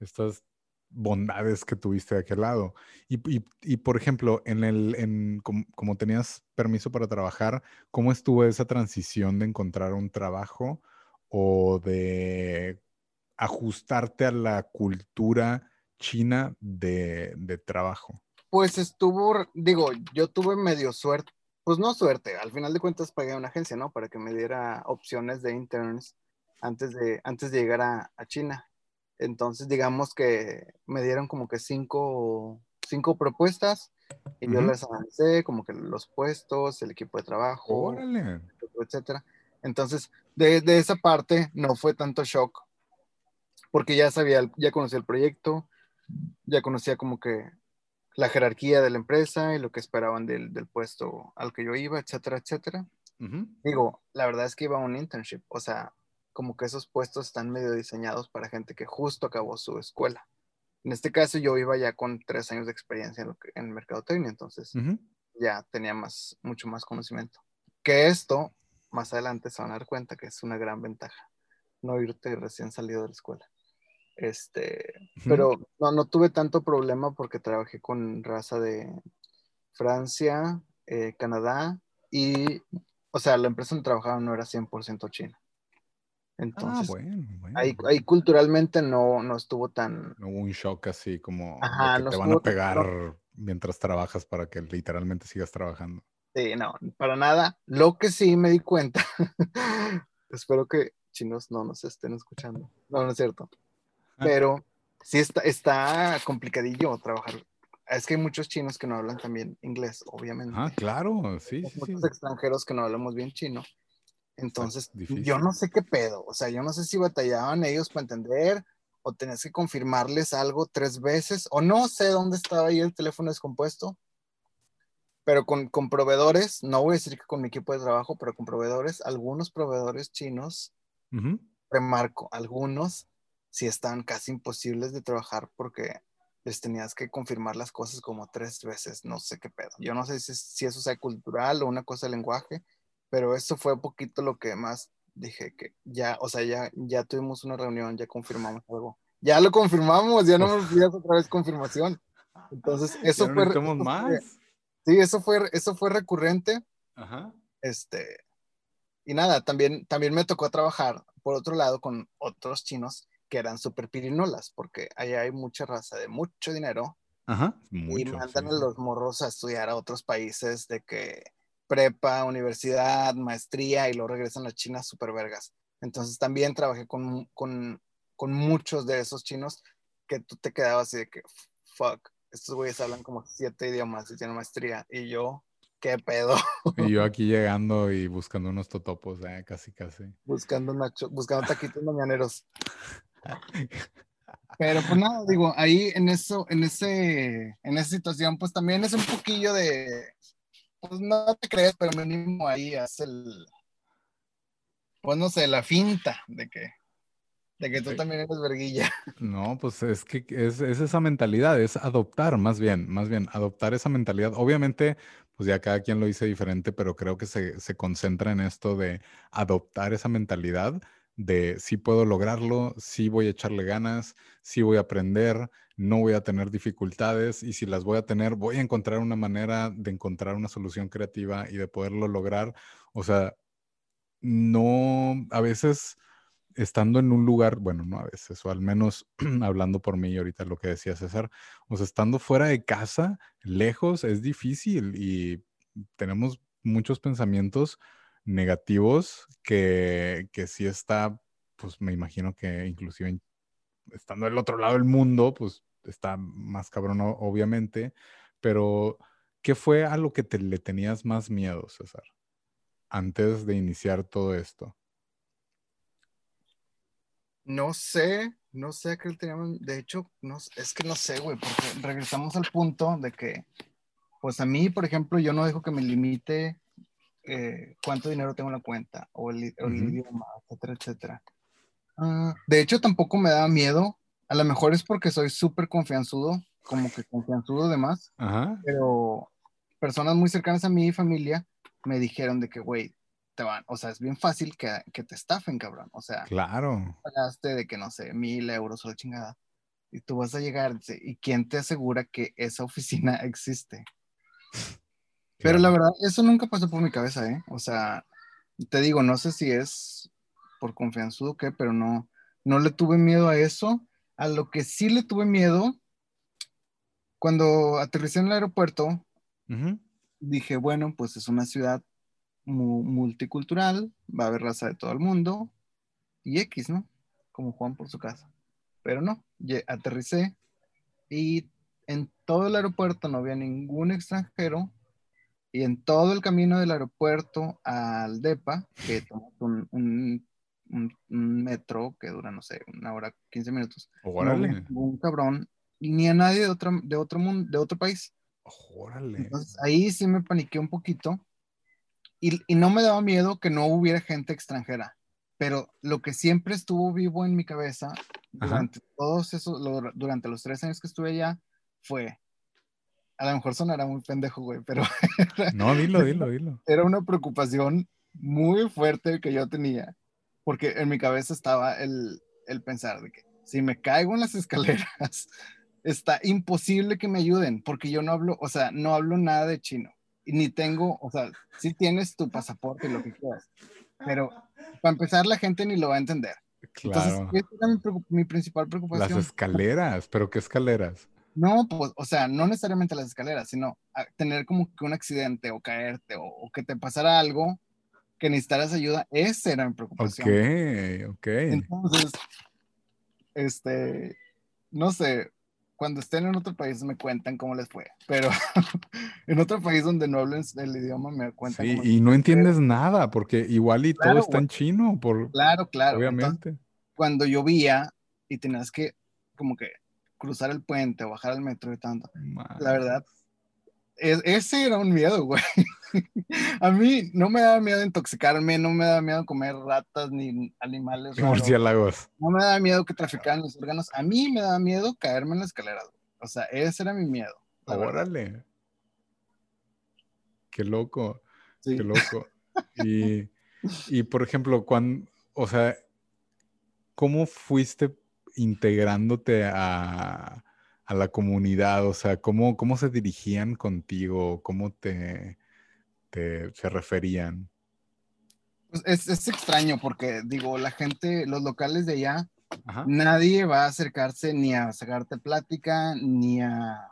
estas bondades que tuviste de aquel lado. Y, por ejemplo, en el, en, como, tenías permiso para trabajar, ¿cómo estuvo esa transición de encontrar un trabajo o de ajustarte a la cultura china de, trabajo? Pues estuvo, digo, yo tuve medio suerte, pues no suerte, al final de cuentas pagué a una agencia, ¿no? Para que me diera opciones de interns antes de, antes de llegar a, China. Entonces, digamos que me dieron como que cinco, cinco propuestas Y yo les avancé como que los puestos, el equipo de trabajo, Órale. etcétera. Entonces, de, de, esa parte no fue tanto shock, porque ya sabía, ya conocía el proyecto, ya conocía como que la jerarquía de la empresa y lo que esperaban del, del puesto al que yo iba, etcétera, etcétera. Digo, la verdad es que iba a un internship, o sea, como que esos puestos están medio diseñados para gente que justo acabó su escuela. En este caso yo iba ya con tres años de experiencia en, que, en mercadotecnia, entonces ya tenía más, mucho más conocimiento. Que esto, más adelante se van a dar cuenta que es una gran ventaja, no irte recién salido de la escuela. Este, pero no, no tuve tanto problema porque trabajé con raza de Francia, eh, Canadá y, o sea, la empresa donde trabajaba no era 100% china. Entonces, ah, bueno, bueno. Ahí, ahí, culturalmente no, no estuvo tan... No hubo un shock así como Ajá, que te van a pegar mientras trabajas para que literalmente sigas trabajando. Sí, no, para nada. Lo que sí me di cuenta, *laughs* espero que chinos no nos estén escuchando. No, no es cierto. Ah. Pero sí está, está complicadillo trabajar. Es que hay muchos chinos que no hablan también inglés, obviamente. Ah, claro, sí. Hay muchos extranjeros que no hablamos bien chino. Entonces, yo no sé qué pedo. O sea, yo no sé si batallaban ellos para entender o tenías que confirmarles algo tres veces o no sé dónde estaba ahí el teléfono descompuesto. Pero con, con proveedores, no voy a decir que con mi equipo de trabajo, pero con proveedores, algunos proveedores chinos, remarco, algunos sí están casi imposibles de trabajar porque les tenías que confirmar las cosas como tres veces, no sé qué pedo. Yo no sé si, eso sea cultural o una cosa de lenguaje, pero eso fue un poquito lo que más dije que ya, o sea, ya, ya tuvimos una reunión, ya confirmamos algo. Ya lo confirmamos, ya no me olvidas otra vez confirmación. Entonces, eso fue, más. sí, eso fue, eso fue recurrente. Ajá. Este, y nada, también, también me tocó trabajar, por otro lado, con otros chinos que eran súper pirinolas, porque allá hay mucha raza de mucho dinero. Ajá, y mandan a los morros a estudiar a otros países de que prepa, universidad, maestría y luego regresan a China súper vergas. Entonces también trabajé con, con, con, muchos de esos chinos que tú te quedabas así de que, fuck, estos güeyes hablan como siete idiomas y tienen maestría. Y yo, ¿qué pedo? Y yo *laughs* aquí llegando y buscando unos totopos, eh, casi, casi. Buscando, nacho, buscando taquitos mañaneros. *laughs* Pero pues nada, digo, ahí en eso, en ese, en esa situación, pues también es un poquillo de, pues no te crees, pero mínimo ahí hace el, pues no sé, la finta de que, de que tú también eres verguilla. *laughs* No, pues es que es, es, esa mentalidad, es adoptar más bien, más bien, adoptar esa mentalidad. Obviamente, pues ya cada quien lo dice diferente, pero creo que se, se concentra en esto de adoptar esa mentalidad de si puedo lograrlo, si voy a echarle ganas, si voy a aprender, no voy a tener dificultades y si las voy a tener, voy a encontrar una manera de encontrar una solución creativa y de poderlo lograr. O sea, no, a veces estando en un lugar, bueno, no a veces, o al menos *clears throat* hablando por mí ahorita lo que decía César, o sea, estando fuera de casa, lejos, es difícil y tenemos muchos pensamientos negativos que, que sí está, pues me imagino que inclusive estando del otro lado del mundo, pues está más cabrón obviamente, pero ¿qué fue a lo que te, le tenías más miedo, César, antes de iniciar todo esto? No sé, no sé a qué le teníamos, de hecho, no, es que no sé, güey, porque regresamos al punto de que, pues a mí, por ejemplo, yo no dejo que me limite eh, cuánto dinero tengo en la cuenta o el, idioma, etcétera, etcétera. Ah, de hecho, tampoco me da miedo. A lo mejor es porque soy súper confianzudo, como que confianzudo de más. Pero personas muy cercanas a mi familia me dijeron de que, güey, te van, o sea, es bien fácil que, que, te estafen, cabrón. O sea, claro. Pagaste de que, no sé, mil euros o la chingada. Y tú vas a llegar, ¿y quién te asegura que esa oficina *laughs* existe? Pero la verdad, eso nunca pasó por mi cabeza, ¿eh? O sea, te digo, no sé si es por confianzudo o qué, pero no, no le tuve miedo a eso. A lo que sí le tuve miedo, cuando aterricé en el aeropuerto, dije, bueno, pues es una ciudad multicultural, va a haber raza de todo el mundo, y X, ¿no? Como Juan por su casa. Pero no, aterricé y en todo el aeropuerto no había ningún extranjero y en todo el camino del aeropuerto al DEPA, que tomó un, un, metro que dura, no sé, una hora, 15 minutos, Órale. un cabrón, ni a nadie de otro, de otro, mundo, de otro país. Órale. Entonces ahí sí me paniqué un poquito y, y no me daba miedo que no hubiera gente extranjera pero lo que siempre estuvo vivo en mi cabeza durante todos esos, durante los tres años que estuve allá, fue, a lo mejor sonará muy pendejo, güey, pero... *laughs* no, dilo, dilo, dilo. Era una preocupación muy fuerte que yo tenía, porque en mi cabeza estaba el, el pensar de que si me caigo en las *laughs* escaleras, está imposible que me ayuden, porque yo no hablo, o sea, no hablo nada de chino, y ni tengo, o sea, si tienes tu pasaporte y lo que quieras, pero para empezar la gente ni lo va a entender. Claro. Entonces, esa era mi, principal preocupación. Las escaleras, pero ¿qué escaleras? No, pues, o sea, no necesariamente las escaleras, sino tener como que un accidente o caerte o, que te pasara algo que necesitaras ayuda, esa era mi preocupación. Ok, ok. Entonces, este, no sé, cuando estén en otro país me cuentan cómo les fue, pero *laughs* en otro país donde no hablen el idioma me cuentan. Sí, y no entiendes nada, porque igual y todo está en chino, por, claro, claro. Obviamente. cuando llovía y tenías que como que cruzar el puente o bajar al metro y tanto, la verdad, ese era un miedo, güey. *laughs* a mí no me daba miedo intoxicarme, no me daba miedo comer ratas ni animales. Murciélagos. No me daba miedo que traficaran los órganos. A mí me daba miedo caerme en la escalera. O sea, ese era mi miedo. Órale. Qué loco. Qué loco. Y, y por ejemplo, cuando, o sea, ¿cómo fuiste integrándote a, a la comunidad? O sea, ¿cómo, cómo se dirigían contigo? ¿Cómo te, te se referían? Pues es, es, extraño porque, digo, la gente, los locales de allá, nadie va a acercarse ni a sacarte plática, ni a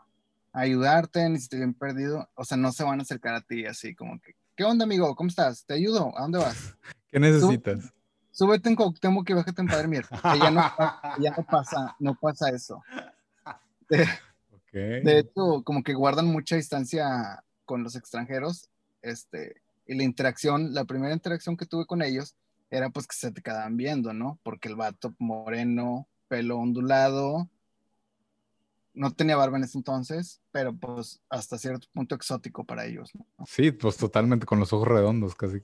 ayudarte, ni si te han perdido. O sea, no se van a acercar a ti así como que, ¿qué onda, amigo? ¿Cómo estás? ¿Te ayudo? ¿A dónde vas? *laughs* ¿Qué necesitas? súbete en Coctemoc y bájate en Padre Mier. ya no, *laughs* ya no pasa, no pasa eso. De, hecho, como que guardan mucha distancia con los extranjeros, este, y la interacción, la primera interacción que tuve con ellos era pues que se te quedaban viendo, ¿no? Porque el vato moreno, pelo ondulado, no tenía barba en ese entonces, pero pues hasta cierto punto exótico para ellos, ¿no? Sí, pues totalmente con los ojos redondos casi.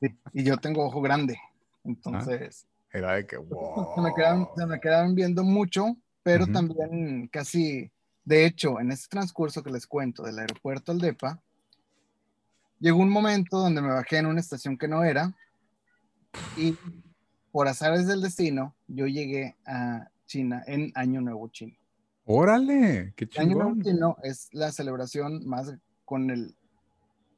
Sí, y yo tengo ojo grande, entonces... era de que, wow. *laughs* Se me, quedaban, se me quedaban viendo mucho pero también casi, de hecho, en este transcurso que les cuento del aeropuerto al DEPA, llegó un momento donde me bajé en una estación que no era y por azares del destino, yo llegué a China en Año Nuevo Chino. Órale, qué chingón. Año Nuevo Chino es la celebración más con el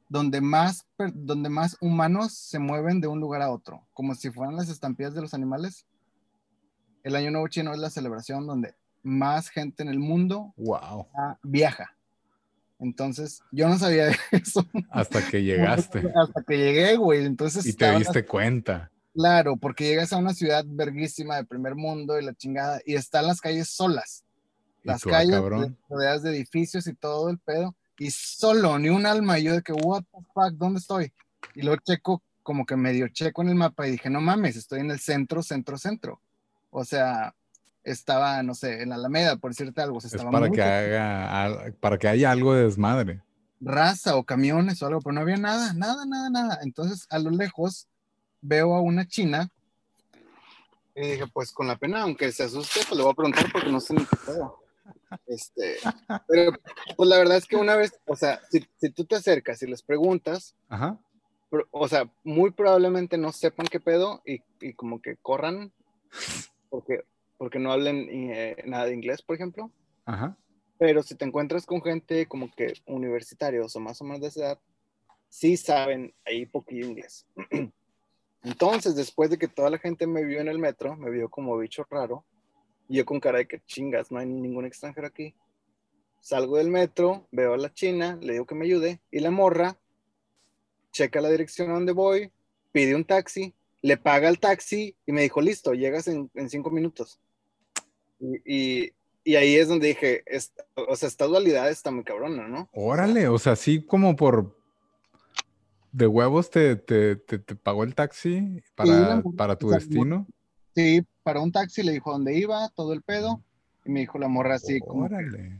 donde más donde más humanos se mueven de un lugar a otro, como si fueran las estampillas de los animales el Año Nuevo Chino es la celebración donde más gente en el mundo wow. viaja. Entonces, yo no sabía de *laughs* eso. Hasta que llegaste. Hasta que llegué, güey. Entonces, y te diste cuenta. Claro, porque llegas a una ciudad verguísima de primer mundo y la chingada, y están las calles solas. Las ah, calles rodeadas de edificios y todo el pedo, y solo, ni un alma. Y yo de que, what the fuck, ¿dónde estoy? Y luego checo, como que medio checo en el mapa y dije, no mames, estoy en el centro, centro, centro. O sea, estaba, no sé, en la Alameda, por decirte algo. es para que, haga, para que haya algo de desmadre. Raza o camiones o algo, pero no había nada, nada, nada, nada. Entonces, a lo lejos, veo a una china y dije, pues con la pena, aunque se asuste, pues le voy a preguntar porque no sé ni qué pedo. Este, pero pues la verdad es que una vez, o sea, si, si tú te acercas y les preguntas, o sea, muy probablemente no sepan qué pedo y, y como que corran porque, porque no hablen eh, nada de inglés, por ejemplo. Ajá. Pero si te encuentras con gente como que universitarios o más o menos de esa edad, sí saben ahí poquillo inglés. *clears throat* Entonces, después de que toda la gente me vio en el metro, me vio como bicho raro, y yo con cara de que chingas, no hay ningún extranjero aquí. Salgo del metro, veo a la china, le digo que me ayude, y la morra checa la dirección a donde voy, pide un taxi, le paga el taxi y me dijo, listo, llegas en, cinco minutos. Y, Y ahí es donde dije, o sea, esta dualidad está muy cabrona, ¿no? Órale, o sea, sí como por de huevos te, te, te, pagó el taxi para, para tu destino. Sí, para un taxi le dijo dónde iba, todo el pedo, y me dijo la morra así como Órale.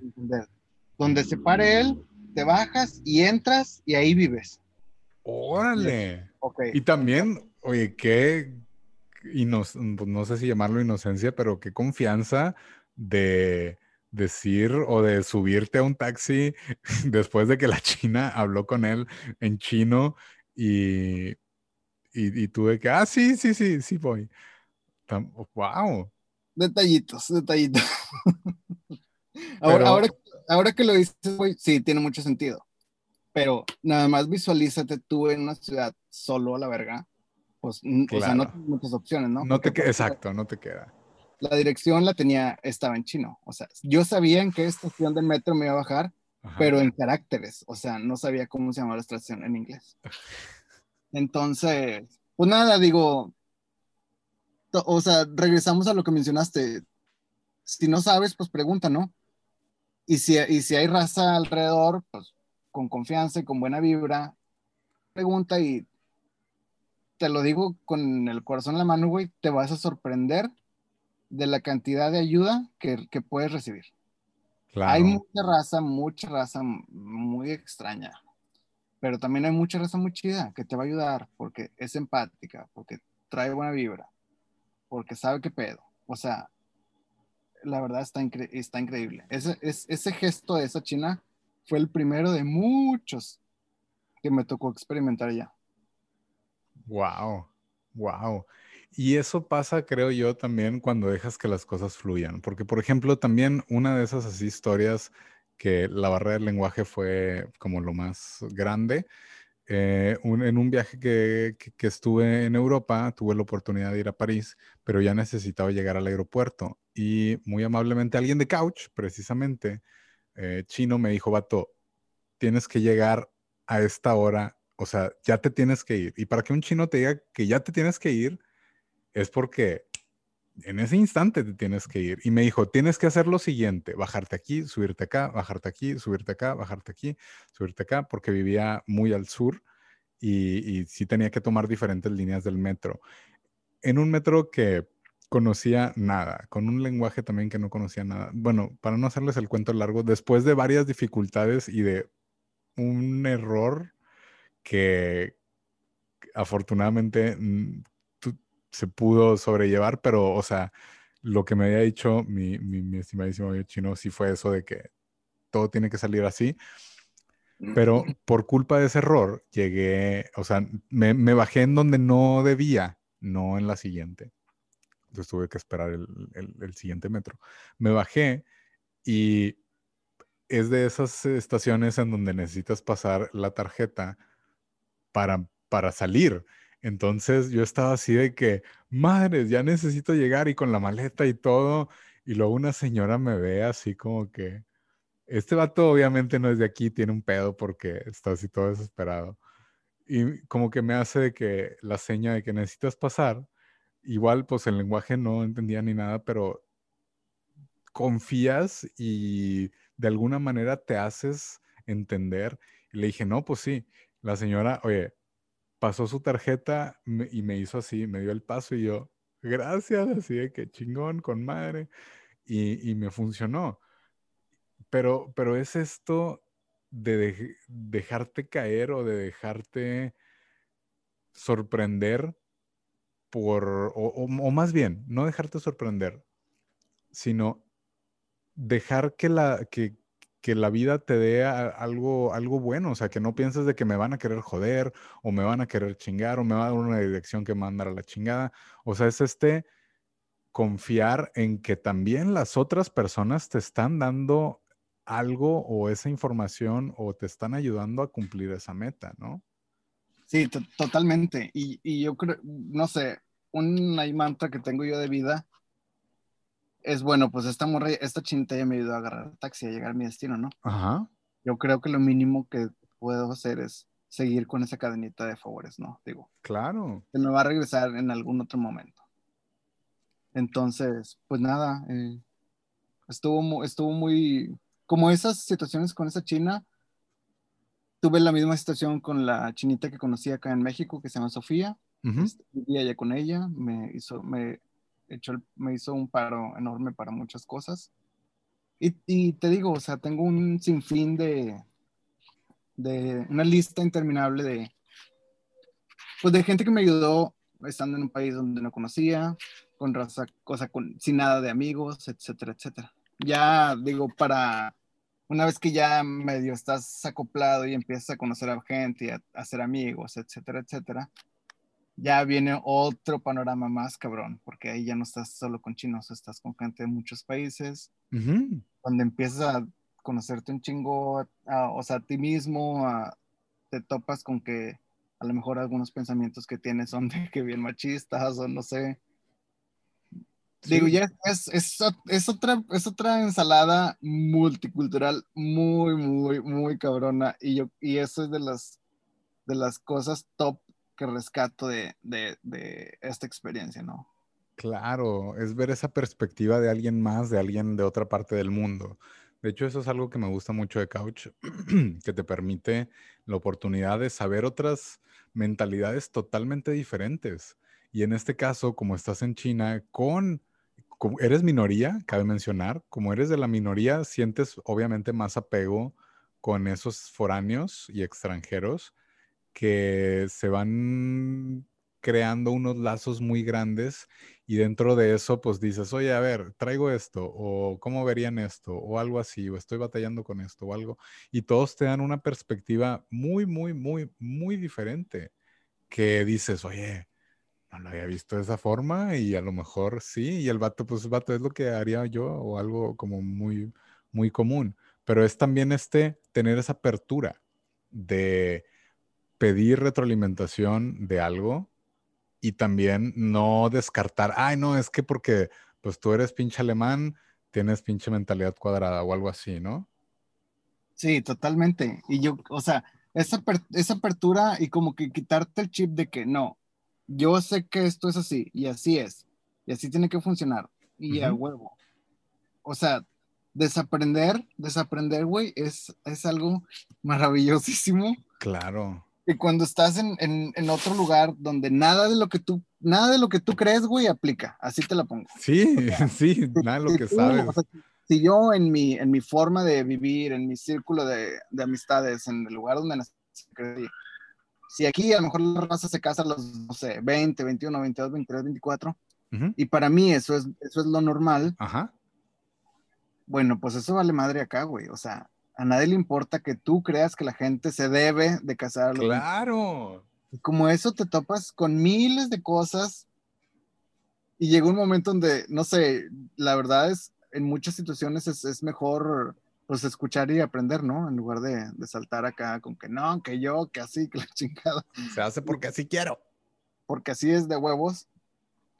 donde se pare él, te bajas y entras y ahí vives. Órale. Okay. Y también, oye, qué, no, no sé si llamarlo inocencia, pero qué confianza de decir o de subirte a un taxi *laughs* después de que la China habló con él en chino y, y, y tú de que, ah, sí, sí, sí, sí voy. Wow. Detallitos, detallitos. *laughs* ahora, ahora, ahora, que lo dices, sí, tiene mucho sentido. Pero nada más visualízate tú en una ciudad solo a la verga. Pues, o sea, no tienes muchas opciones, ¿no? No te exacto, no te queda la dirección la tenía, estaba en chino. O sea, yo sabía en qué estación de metro me iba a bajar, pero en caracteres. O sea, no sabía cómo se llamaba la estación en inglés. *laughs* Entonces, pues nada, digo, o sea, regresamos a lo que mencionaste. Si no sabes, pues pregunta, ¿no? Y si, y si hay raza alrededor, pues con confianza y con buena vibra, pregunta y te lo digo con el corazón en la mano, güey, te vas a sorprender de la cantidad de ayuda que, que puedes recibir. Hay mucha raza, mucha raza muy extraña, pero también hay mucha raza muy chida que te va a ayudar porque es empática, porque trae buena vibra, porque sabe qué pedo. O sea, la verdad está, está increíble. Ese, ese gesto de esa china fue el primero de muchos que me tocó experimentar ya. Wow, wow. Y eso pasa, creo yo, también cuando dejas que las cosas fluyan. Porque, por ejemplo, también una de esas así historias que la barrera del lenguaje fue como lo más grande. Eh, en un viaje que, estuve en Europa, tuve la oportunidad de ir a París, pero ya necesitaba llegar al aeropuerto. Y muy amablemente alguien de Couch, precisamente, eh, chino, me dijo, vato, tienes que llegar a esta hora, o sea, ya te tienes que ir. Y para que un chino te diga que ya te tienes que ir, es porque en ese instante te tienes que ir. Y me dijo, tienes que hacer lo siguiente, bajarte aquí, subirte acá, bajarte aquí, subirte acá, bajarte aquí, subirte acá, porque vivía muy al sur y, y sí tenía que tomar diferentes líneas del metro. En un metro que conocía nada, con un lenguaje también que no conocía nada. Bueno, para no hacerles el cuento largo, después de varias dificultades y de un error que afortunadamente mm, se pudo sobrellevar, pero, o sea, lo que me había dicho mi, mi, estimadísimo chino sí fue eso de que todo tiene que salir así. Pero *clears throat* por culpa de ese error, llegué, o sea, me, me bajé en donde no debía, no en la siguiente. Entonces tuve que esperar el, el, el siguiente metro. Me bajé y es de esas estaciones en donde necesitas pasar la tarjeta para, para salir. Entonces yo estaba así de que, madres, ya necesito llegar y con la maleta y todo. Y luego una señora me ve así como que, este vato obviamente no es de aquí, tiene un pedo porque está así todo desesperado. Y como que me hace de que la seña de que necesitas pasar, igual pues el lenguaje no entendía ni nada, pero confías y de alguna manera te haces entender. Y le dije, no, pues sí. La señora, oye, pasó su tarjeta y me hizo así, me dio el paso y yo, gracias, así de que chingón, con madre, y, me funcionó. Pero, pero es esto de, dejarte caer o de dejarte sorprender por, o, más bien, no dejarte sorprender, sino dejar que la, que, que la vida te dé algo, algo bueno, o sea, que no pienses de que me van a querer joder o me van a querer chingar o me va a dar una dirección que me mandar a la chingada. O sea, es este confiar en que también las otras personas te están dando algo o esa información o te están ayudando a cumplir esa meta, ¿no? Sí, totalmente. Y, y, yo creo, no sé, un mantra que tengo yo de vida es bueno, pues esta morra, esta chinita ya me ayudó a agarrar el taxi a llegar a mi destino, ¿no? Ajá. Yo creo que lo mínimo que puedo hacer es seguir con esa cadenita de favores, ¿no? Digo. Claro. Que me va a regresar en algún otro momento. Entonces, pues nada, eh, Estuvo, estuvo muy, como esas situaciones con esa china, tuve la misma situación con la chinita que conocí acá en México, que se llama Sofía. Este, vivía ya con ella, me hizo, me, echó, me hizo un paro enorme para muchas cosas. Y, y, te digo, o sea, tengo un sinfín de, de una lista interminable de, pues de gente que me ayudó estando en un país donde no conocía, con raza, cosa con, sin nada de amigos, etcétera, etcétera. Ya digo, para una vez que ya medio estás acoplado y empiezas a conocer a gente y a, hacer amigos, etcétera, etcétera, ya viene otro panorama más cabrón, porque ahí ya no estás solo con chinos, estás con gente de muchos países, donde empiezas a conocerte un chingo, o sea, a ti mismo, te topas con que a lo mejor algunos pensamientos que tienes son de que bien machistas o no sé. Digo, ya es, es, es, otra, es otra ensalada multicultural muy, muy, muy cabrona. Y, yo, y eso es de las, de las cosas top que rescato de, de, esta experiencia, ¿no? Claro, es ver esa perspectiva de alguien más, de alguien de otra parte del mundo. De hecho, eso es algo que me gusta mucho de Couch, *clears throat* que te permite la oportunidad de saber otras mentalidades totalmente diferentes. Y en este caso, como estás en China, con, eres minoría, cabe mencionar, como eres de la minoría, sientes obviamente más apego con esos foráneos y extranjeros que se van creando unos lazos muy grandes y dentro de eso pues dices, oye, a ver, traigo esto o cómo verían esto o algo así o estoy batallando con esto o algo y todos te dan una perspectiva muy, muy, muy, muy diferente que dices, oye, no lo había visto de esa forma y a lo mejor sí y el vato pues vato es lo que haría yo o algo como muy, muy común, pero es también este tener esa apertura de pedir retroalimentación de algo y también no descartar, ay, no, es que porque pues tú eres pinche alemán, tienes pinche mentalidad cuadrada o algo así, ¿no? Sí, totalmente. Y yo, o sea, esa, esa apertura y como que quitarte el chip de que no, yo sé que esto es así y así es, y así tiene que funcionar, y a huevo. O sea, desaprender, desaprender, güey, es, es algo maravillosísimo. Claro. Y cuando estás en, en, en, otro lugar donde nada de lo que tú, nada de lo que tú crees, güey, aplica. Así te la pongo. Sí, *laughs* sí, nada de lo que sabes. si yo en mi, en mi forma de vivir, en mi círculo de, de amistades, en el lugar donde nací, si aquí a lo mejor la raza se casa a los, no sé, 20, 21, 22, 23, 24, y para mí eso es, eso es lo normal. Ajá. Bueno, pues eso vale madre acá, güey. O sea, a nadie le importa que tú creas que la gente se debe de casar. Claro. Y como eso te topas con miles de cosas y llega un momento donde, no sé, la verdad es, en muchas situaciones es, mejor pues escuchar y aprender, ¿no? En lugar de, saltar acá con que no, que yo, que así, que la *laughs* chingada. Se hace porque así quiero. Porque así es de huevos.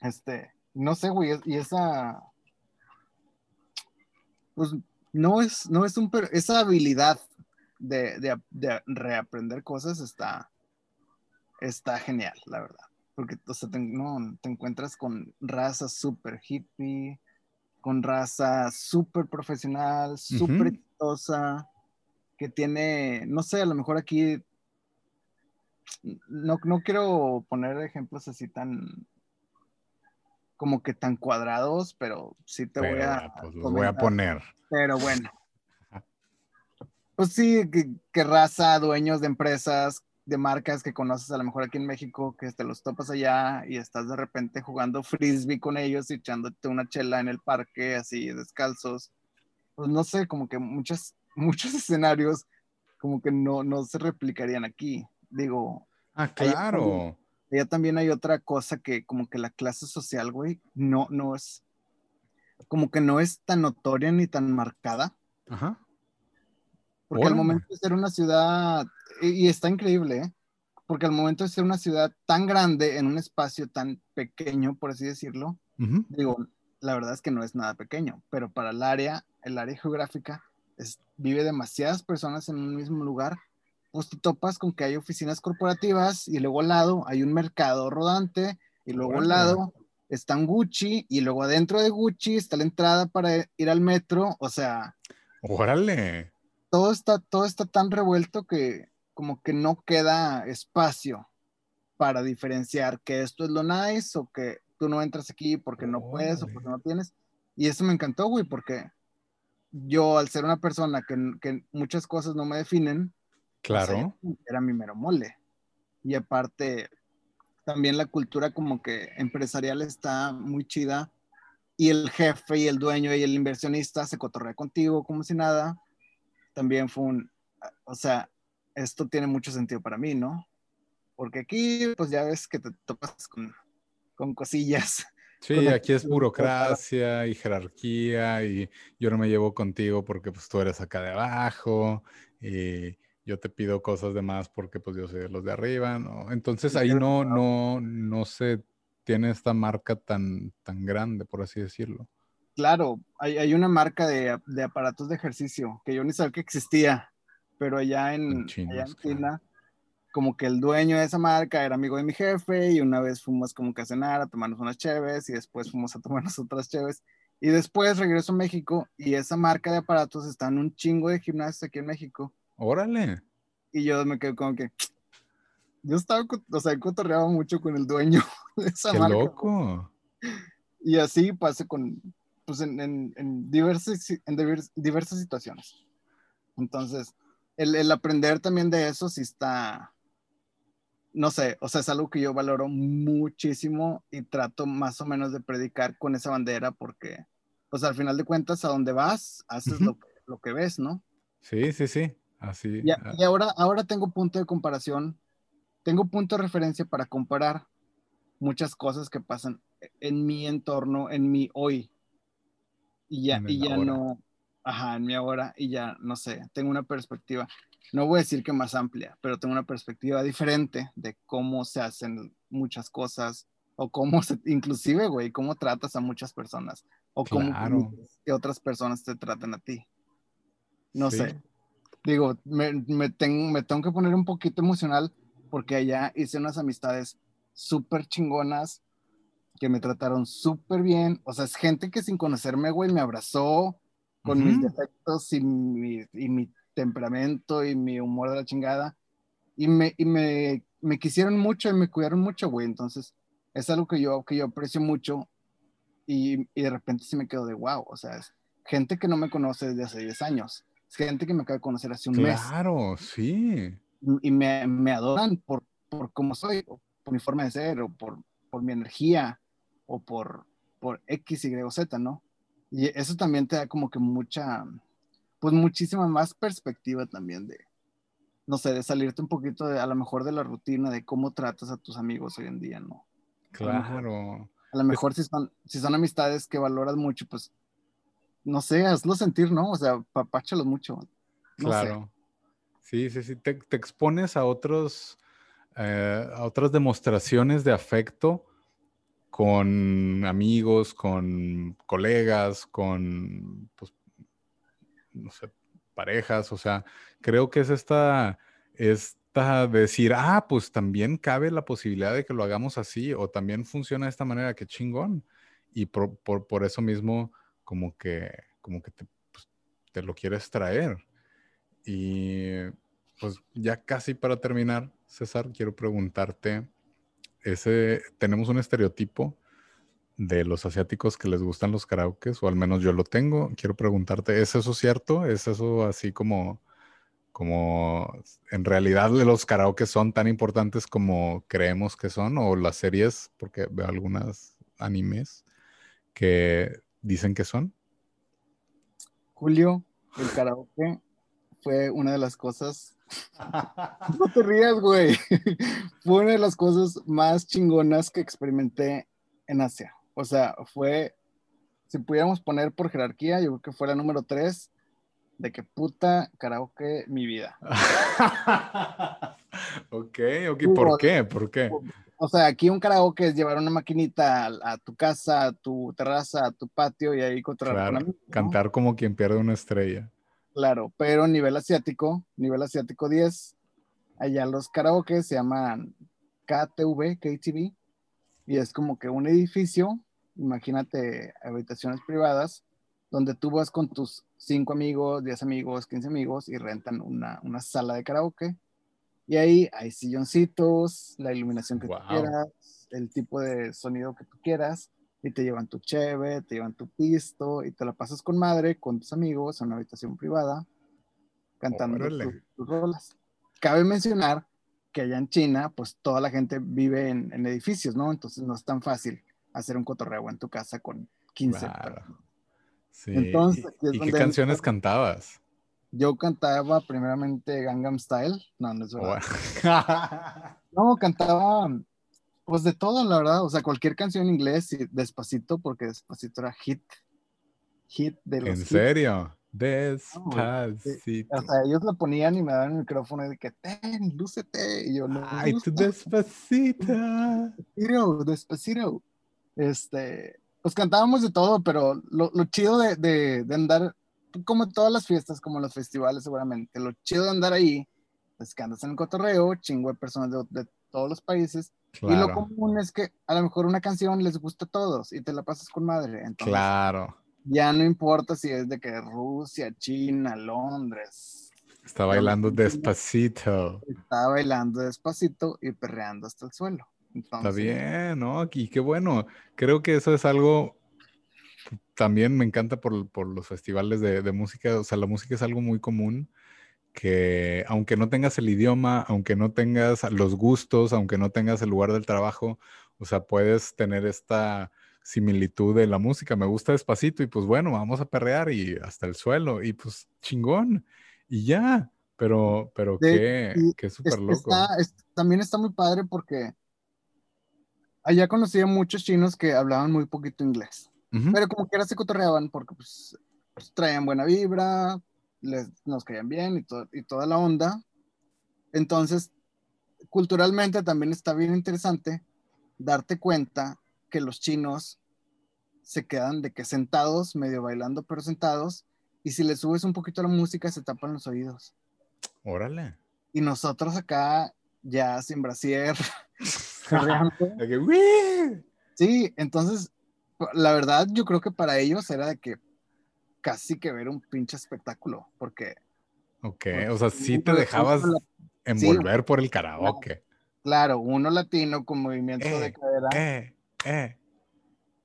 Este, no sé, güey, y esa, pues no es, no es un, esa habilidad de, reaprender cosas está, está genial, la verdad. Porque te, no, te encuentras con raza súper hippie, con raza súper profesional, súper exitosa, que tiene, no sé, a lo mejor aquí, no, no quiero poner ejemplos así tan, como que tan cuadrados, pero sí te voy a... Pues los voy a poner. Pero bueno. Pues sí, que, raza, dueños de empresas, de marcas que conoces a lo mejor aquí en México, que te los topas allá y estás de repente jugando frisbee con ellos y echándote una chela en el parque, así descalzos. Pues no sé, como que muchos, *laughs* muchos escenarios como que no, no se replicarían aquí. Digo. Ah, claro. Ya también hay otra cosa que como que la clase social, güey, no, no es, como que no es tan notoria ni tan marcada. Ajá. Porque al momento de ser una ciudad, y, está increíble, ¿eh? porque al momento de ser una ciudad tan grande en un espacio tan pequeño, por así decirlo, digo, la verdad es que no es nada pequeño, pero para el área, el área geográfica, es, vive demasiadas personas en un mismo lugar pues te topas con que hay oficinas corporativas y luego al lado hay un mercado rodante y luego al lado está un Gucci y luego adentro de Gucci está la entrada para ir al metro, o sea... Órale. Todo está, todo está tan revuelto que como que no queda espacio para diferenciar que esto es lo nice o que tú no entras aquí porque no puedes o porque no tienes. Y eso me encantó, güey, porque yo al ser una persona que, que muchas cosas no me definen, claro. era mi mero mole. Y aparte, también la cultura como que empresarial está muy chida y el jefe y el dueño y el inversionista se cotorrea contigo como si nada. También fue un, o sea, esto tiene mucho sentido para mí, ¿no? Porque aquí, pues ya ves que te topas con, con cosillas. Sí, aquí es burocracia y jerarquía y yo no me llevo contigo porque pues tú eres acá de abajo y yo te pido cosas de más porque pues yo soy de los de arriba, ¿no? Entonces ahí no, no, no se tiene esta marca tan, tan grande, por así decirlo. Claro, hay, hay una marca de, de, aparatos de ejercicio que yo ni sabía que existía, pero allá en, allá en China como que el dueño de esa marca era amigo de mi jefe y una vez fuimos como que a cenar, a tomarnos unas cheves y después fuimos a tomarnos *laughs* otras cheves. Y después regreso a México y esa marca de aparatos está en un chingo de gimnasios aquí en México. Órale. Y yo me quedé como que, yo estaba, o sea, cotorreaba mucho con el dueño *laughs* de esa Qué marca. loco. Y así pasé con, pues en, en, en, diversas, en diversas situaciones. Entonces, el, el aprender también de eso sí está, no sé, o sea, es algo que yo valoro muchísimo y trato más o menos de predicar con esa bandera porque, pues al final de cuentas, a donde vas, haces lo, lo, que ves, ¿no? Sí, sí, sí, así. Y, y, ahora, ahora tengo punto de comparación, tengo punto de referencia para comparar muchas cosas que pasan en mi entorno, en mi hoy. Y ya, y ya no, ajá, en mi ahora, y ya, no sé, tengo una perspectiva no voy a decir que más amplia, pero tengo una perspectiva diferente de cómo se hacen muchas cosas o cómo se, inclusive, güey, cómo tratas a muchas personas o cómo que otras personas te tratan a ti. No sé. Digo, me, me, tengo, me tengo que poner un poquito emocional porque allá hice unas amistades súper chingonas que me trataron súper bien. O sea, es gente que sin conocerme, güey, me abrazó con mis defectos y mi, y mi temperamento y mi humor de la chingada. Y me, y me, me quisieron mucho y me cuidaron mucho, güey. Entonces, es algo que yo, que yo aprecio mucho y, y, de repente sí me quedo de wow. O sea, es gente que no me conoce desde hace 10 años. Gente que me acaba de conocer hace un mes. Claro, sí. Y me, me adoran por, por cómo soy, por mi forma de ser, o por, por mi energía, o por, por X, Y o Z, ¿no? Y eso también te da como que mucha, pues muchísima más perspectiva también de, no sé, de salirte un poquito de, a lo mejor de la rutina de cómo tratas a tus amigos hoy en día, ¿no? Claro. A lo mejor, si, son, si son amistades que valoras mucho, pues, no sé, hazlo sentir, ¿no? O sea, papáchalos mucho. claro. Sí, sí, sí, te, expones a otros, eh, a otras demostraciones de afecto con amigos, con colegas, con pues, no sé, parejas, o sea, creo que es esta, esta decir, ah, pues también cabe la posibilidad de que lo hagamos así, o también funciona de esta manera, que chingón. Y por, por eso mismo, como que, como que te, pues, te lo quieres traer. Y pues ya casi para terminar, César, quiero preguntarte, ese, tenemos un estereotipo de los asiáticos que les gustan los karaokes, o al menos yo lo tengo. Quiero preguntarte, ¿es eso cierto? ¿Es eso así como, como en realidad los karaokes son tan importantes como creemos que son? ¿O las series, porque veo algunas animes que dicen que son? Julio, el karaoke fue una de las cosas... *laughs* no te rías, güey. fue una de las cosas más chingonas que experimenté en Asia. O sea, fue, si pudiéramos poner por jerarquía, yo creo que fue la número tres de que puta karaoke mi vida. *laughs* ok, ok, ¿por qué? ¿Por qué? O sea, aquí un karaoke es llevar una maquinita a, tu casa, a tu terraza, a tu patio y ahí claro, Cantar como quien pierde una estrella. Claro, pero nivel asiático, nivel asiático 10, allá los karaoke se llaman KTV, KTV, y es como que un edificio, imagínate habitaciones privadas, donde tú vas con tus cinco amigos, 10 amigos, 15 amigos y rentan una, una sala de karaoke. Y ahí hay silloncitos, la iluminación que tú quieras, el tipo de sonido que tú quieras, y te llevan tu cheve, te llevan tu pisto, y te la pasas con madre, con tus amigos, en una habitación privada, cantando tus, rolas. Cabe mencionar que allá en China, pues toda la gente vive en, en, edificios, ¿no? Entonces no es tan fácil hacer un cotorreo en tu casa con 15 claro. Entonces, ¿Y, qué canciones cantabas? Yo cantaba primeramente Gangnam Style. No, no es verdad. *laughs* no, cantaba pues de todo, la verdad. O sea, cualquier canción en inglés y despacito, porque despacito era hit. Hit de los. ¿En serio? Despacito. o sea, ellos lo ponían y me daban el micrófono y de que, ten, lúcete. Y yo, no. Ay, tu despacito. Despacito, despacito. Este, pues cantábamos de todo, pero lo, lo chido de, de, de, andar, como todas las fiestas, como los festivales seguramente, lo chido de andar ahí, es que andas en el cotorreo, chingo de personas de, de todos los países, y lo común es que a lo mejor una canción les gusta a todos y te la pasas con madre. Entonces, claro. Ya no importa si es de que Rusia, China, Londres. Está bailando despacito. Está bailando despacito y perreando hasta el suelo. Está bien, ¿no? Y qué bueno. Creo que eso es algo, también me encanta por, por los festivales de, de, música. O sea, la música es algo muy común que aunque no tengas el idioma, aunque no tengas los gustos, aunque no tengas el lugar del trabajo, o sea, puedes tener esta similitud de la música. Me gusta despacito y pues bueno, vamos a perrear y hasta el suelo y pues chingón. Y ya, pero, pero qué, qué súper loco. también está muy padre porque allá conocí a muchos chinos que hablaban muy poquito inglés, pero como quiera se cotorreaban porque pues, pues, traían buena vibra, les, nos caían bien y, y toda la onda. Entonces, culturalmente también está bien interesante darte cuenta que los chinos se quedan de que sentados, medio bailando, pero sentados, y si le subes un poquito la música se tapan los oídos. Órale. Y nosotros acá ya sin brasier, *laughs* *laughs* sí, entonces, la verdad, yo creo que para ellos era de que casi que ver un pinche espectáculo, porque... Ok, o sea, sí te dejabas envolver por el karaoke. Claro, uno latino con movimiento de eh, cadera. Eh, eh.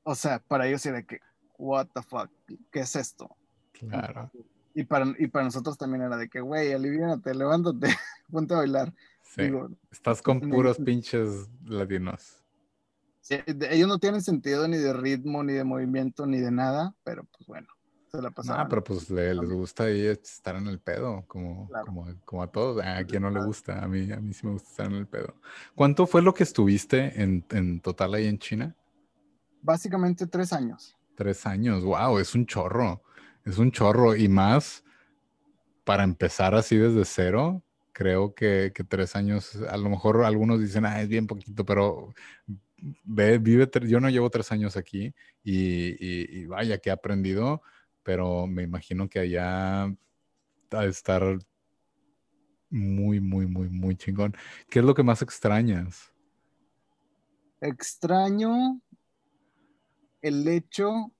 O sea, para ellos era de que, what the fuck, ¿qué es esto? Claro. Y para, y para nosotros también era de que, güey, aliviánate, levántate, *laughs* ponte a bailar. Sí. Estás con puros pinches latinos. Ellos no tienen sentido ni de ritmo, ni de movimiento, ni de nada, pero pues bueno, se la pasaban. Ah, pero pues les gusta ahí estar en el pedo, como, como, como, a todos. A quien no le gusta, a mí, a mí sí me gusta estar en el pedo. ¿Cuánto fue lo que estuviste en, en total ahí en China? Básicamente tres años. Tres años, wow, es un chorro. Es un chorro y más para empezar así desde cero creo que, que, tres años, a lo mejor algunos dicen, ah, es bien poquito, pero ve, vive, yo no llevo tres años aquí y, y, vaya que he aprendido, pero me imagino que allá a estar muy, muy, muy, muy chingón. ¿Qué es lo que más extrañas? Extraño el hecho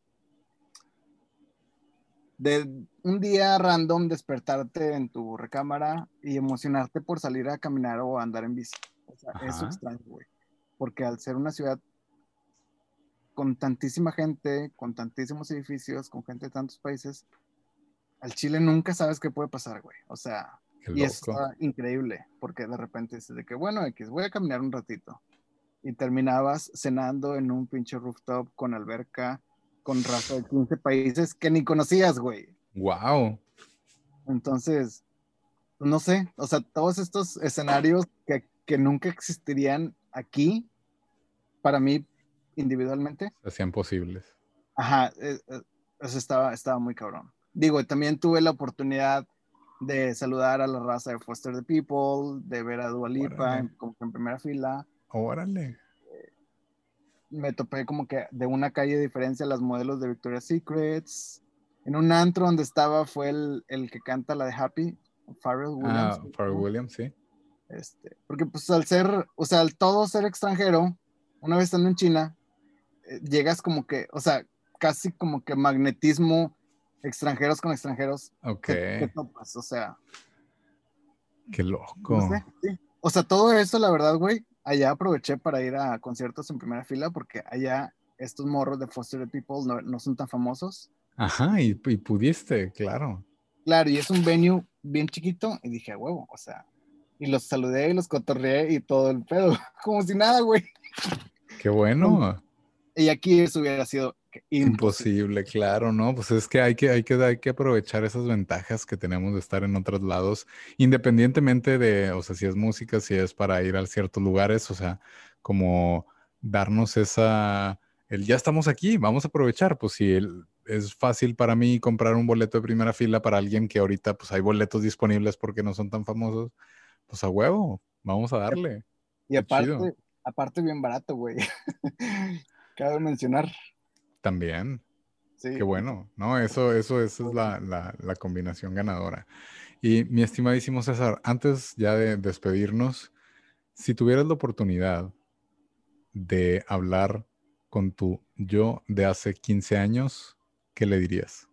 de un día random despertarte en tu recámara y emocionarte por salir a caminar o andar en bici. O sea, eso extraño, güey. Porque al ser una ciudad con tantísima gente, con tantísimos edificios, con gente de tantos países, al Chile nunca sabes qué puede pasar, güey. O sea, y eso está increíble, porque de repente dices de que, bueno, X, voy a caminar un ratito. Y terminabas cenando en un pinche rooftop con alberca, con raza de 15 países que ni conocías, güey. Wow. Entonces, no sé, o sea, todos estos escenarios que, que nunca existirían aquí, para mí, individualmente. Se hacían posibles. Ajá, eh, eh, eso estaba, estaba muy cabrón. Digo, también tuve la oportunidad de saludar a la raza de Foster the People, de ver a Dualipa como que en primera fila. Órale me topé como que de una calle de diferencia las modelos de Victoria's Secrets. En un antro donde estaba fue el, el que canta la de Happy, Pharrell Williams. Ah, Pharrell Williams, sí. Este, porque pues al ser, o sea, al todo ser extranjero, una vez estando en China, eh, llegas como que, o sea, casi como que magnetismo extranjeros con extranjeros. Ok. que topas, o sea. Qué loco. O sea, todo eso, la verdad, güey, allá aproveché para ir a conciertos en primera fila porque allá estos morros de Foster People no, no son tan famosos. Ajá, y, y, pudiste, claro. Claro, y es un venue bien chiquito y dije, huevo, o sea, y los saludé y los cotorreé y todo el pedo, *laughs* como si nada, güey. Qué bueno. Y aquí eso hubiera sido imposible. claro, ¿no? Pues es que hay que, hay que hay que aprovechar esas ventajas que tenemos de estar en otros lados, independientemente de, o sea, si es música, si es para ir a ciertos lugares, o sea, como darnos esa, el ya estamos aquí, vamos a aprovechar, pues si el, es fácil para mí comprar un boleto de primera fila para alguien que ahorita pues hay boletos disponibles porque no son tan famosos, pues a huevo, vamos a darle. Y aparte, aparte bien barato, güey. *laughs* Cabe mencionar. También. Sí. Qué bueno, ¿no? Eso, eso, eso es la, la, la, combinación ganadora. Y mi estimadísimo César, antes ya de despedirnos, si tuvieras la oportunidad de hablar con tu yo de hace 15 años, ¿qué le dirías?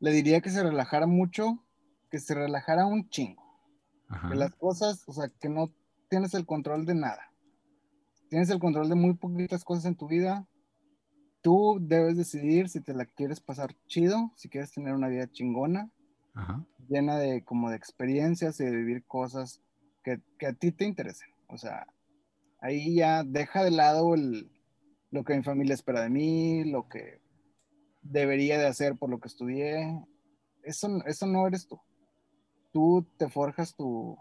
Le diría que se relajara mucho, que se relajara un chingo. Que las cosas, o sea, que no tienes el control de nada. Tienes el control de muy poquitas cosas en tu vida. Tú debes decidir si te la quieres pasar chido, si quieres tener una vida chingona, llena de como de experiencias y de vivir cosas que, que, a ti te interesen. O sea, ahí ya deja de lado el, lo que mi familia espera de mí, lo que debería de hacer por lo que estudié. Eso, eso no eres tú tú te forjas tu,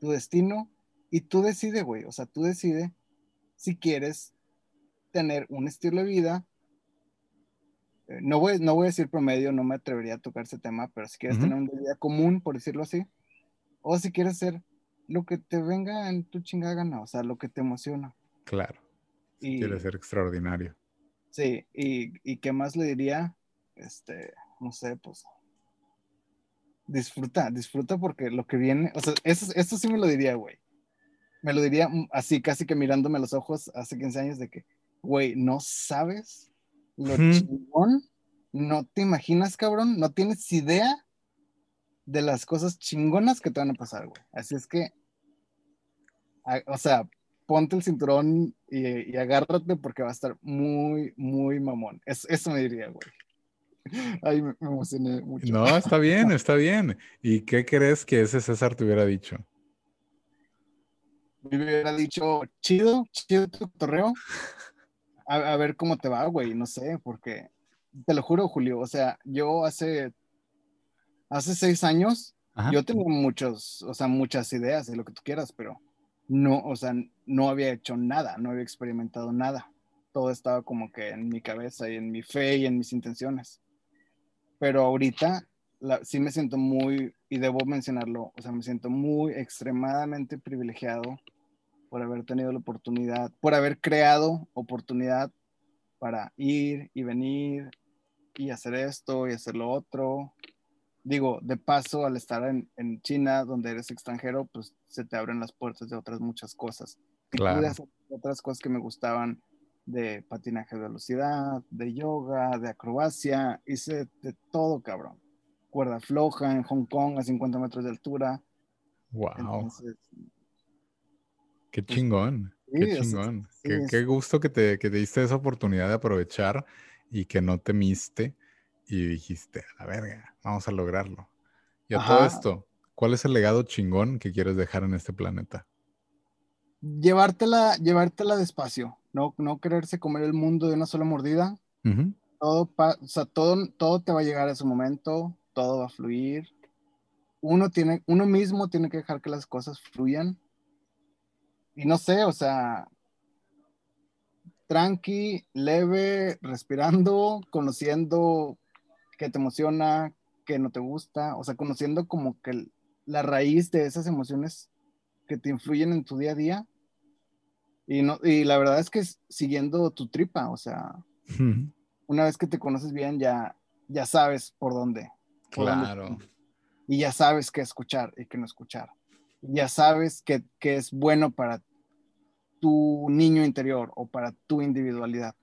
tu destino y tú decides, güey. O sea, tú decides si quieres tener un estilo de vida. Eh, no, voy, no voy a decir promedio, no me atrevería a tocar ese tema, pero si quieres tener una vida común, por decirlo así, o si quieres hacer lo que te venga en tu chingada gana, o sea, lo que te emociona. Claro. Si quieres ser extraordinario. Sí, y, y qué más le diría, este, no sé, pues disfruta, disfruta porque lo que viene, o sea, eso, sí me lo diría, güey. Me lo diría así, casi que mirándome a los ojos hace 15 años de que, güey, no sabes lo chingón, no te imaginas, cabrón, no tienes idea de las cosas chingonas que te van a pasar, güey. Así es que, o sea, ponte el cinturón y, agárrate porque va a estar muy, muy mamón. eso me diría, güey. *laughs* Ay, me, emocioné mucho. No, está bien, *laughs* está bien. ¿Y qué crees que ese César te hubiera dicho? Me hubiera dicho, chido, chido tu torreo. A, ver cómo te va, güey, no sé, porque te lo juro, Julio, o sea, yo hace, hace seis años, yo tenía muchos, o sea, muchas ideas de lo que tú quieras, pero no, o sea, no había hecho nada, no había experimentado nada. Todo estaba como que en mi cabeza y en mi fe y en mis intenciones pero ahorita sí me siento muy, y debo mencionarlo, o sea, me siento muy extremadamente privilegiado por haber tenido la oportunidad, por haber creado oportunidad para ir y venir y hacer esto y hacer lo otro. Digo, de paso, al estar en, en China, donde eres extranjero, pues se te abren las puertas de otras muchas cosas. Claro. otras cosas que me gustaban de patinaje de velocidad, de yoga, de acrobacia, hice de todo, cabrón. Cuerda floja en Hong Kong a 50 metros de altura. Wow. qué pues, chingón, qué chingón. qué, gusto que te, que te diste esa oportunidad de aprovechar y que no temiste y dijiste, a la verga, vamos a lograrlo. Y a todo esto, ¿cuál es el legado chingón que quieres dejar en este planeta? Llevártela, llevártela despacio no, no quererse comer el mundo de una sola mordida. todo, o sea, todo, todo te va a llegar a su momento, todo va a fluir. Uno, tiene, uno mismo tiene que dejar que las cosas fluyan. Y no sé, o sea, tranqui, leve, respirando, conociendo qué te emociona, qué no te gusta, o sea, conociendo como que la raíz de esas emociones que te influyen en tu día a día y, no, y la verdad es que siguiendo tu tripa, o sea, una vez que te conoces bien, ya, ya sabes por dónde. claro. y ya sabes qué escuchar y qué no escuchar. ya sabes qué, qué es bueno para tu niño interior o para tu individualidad.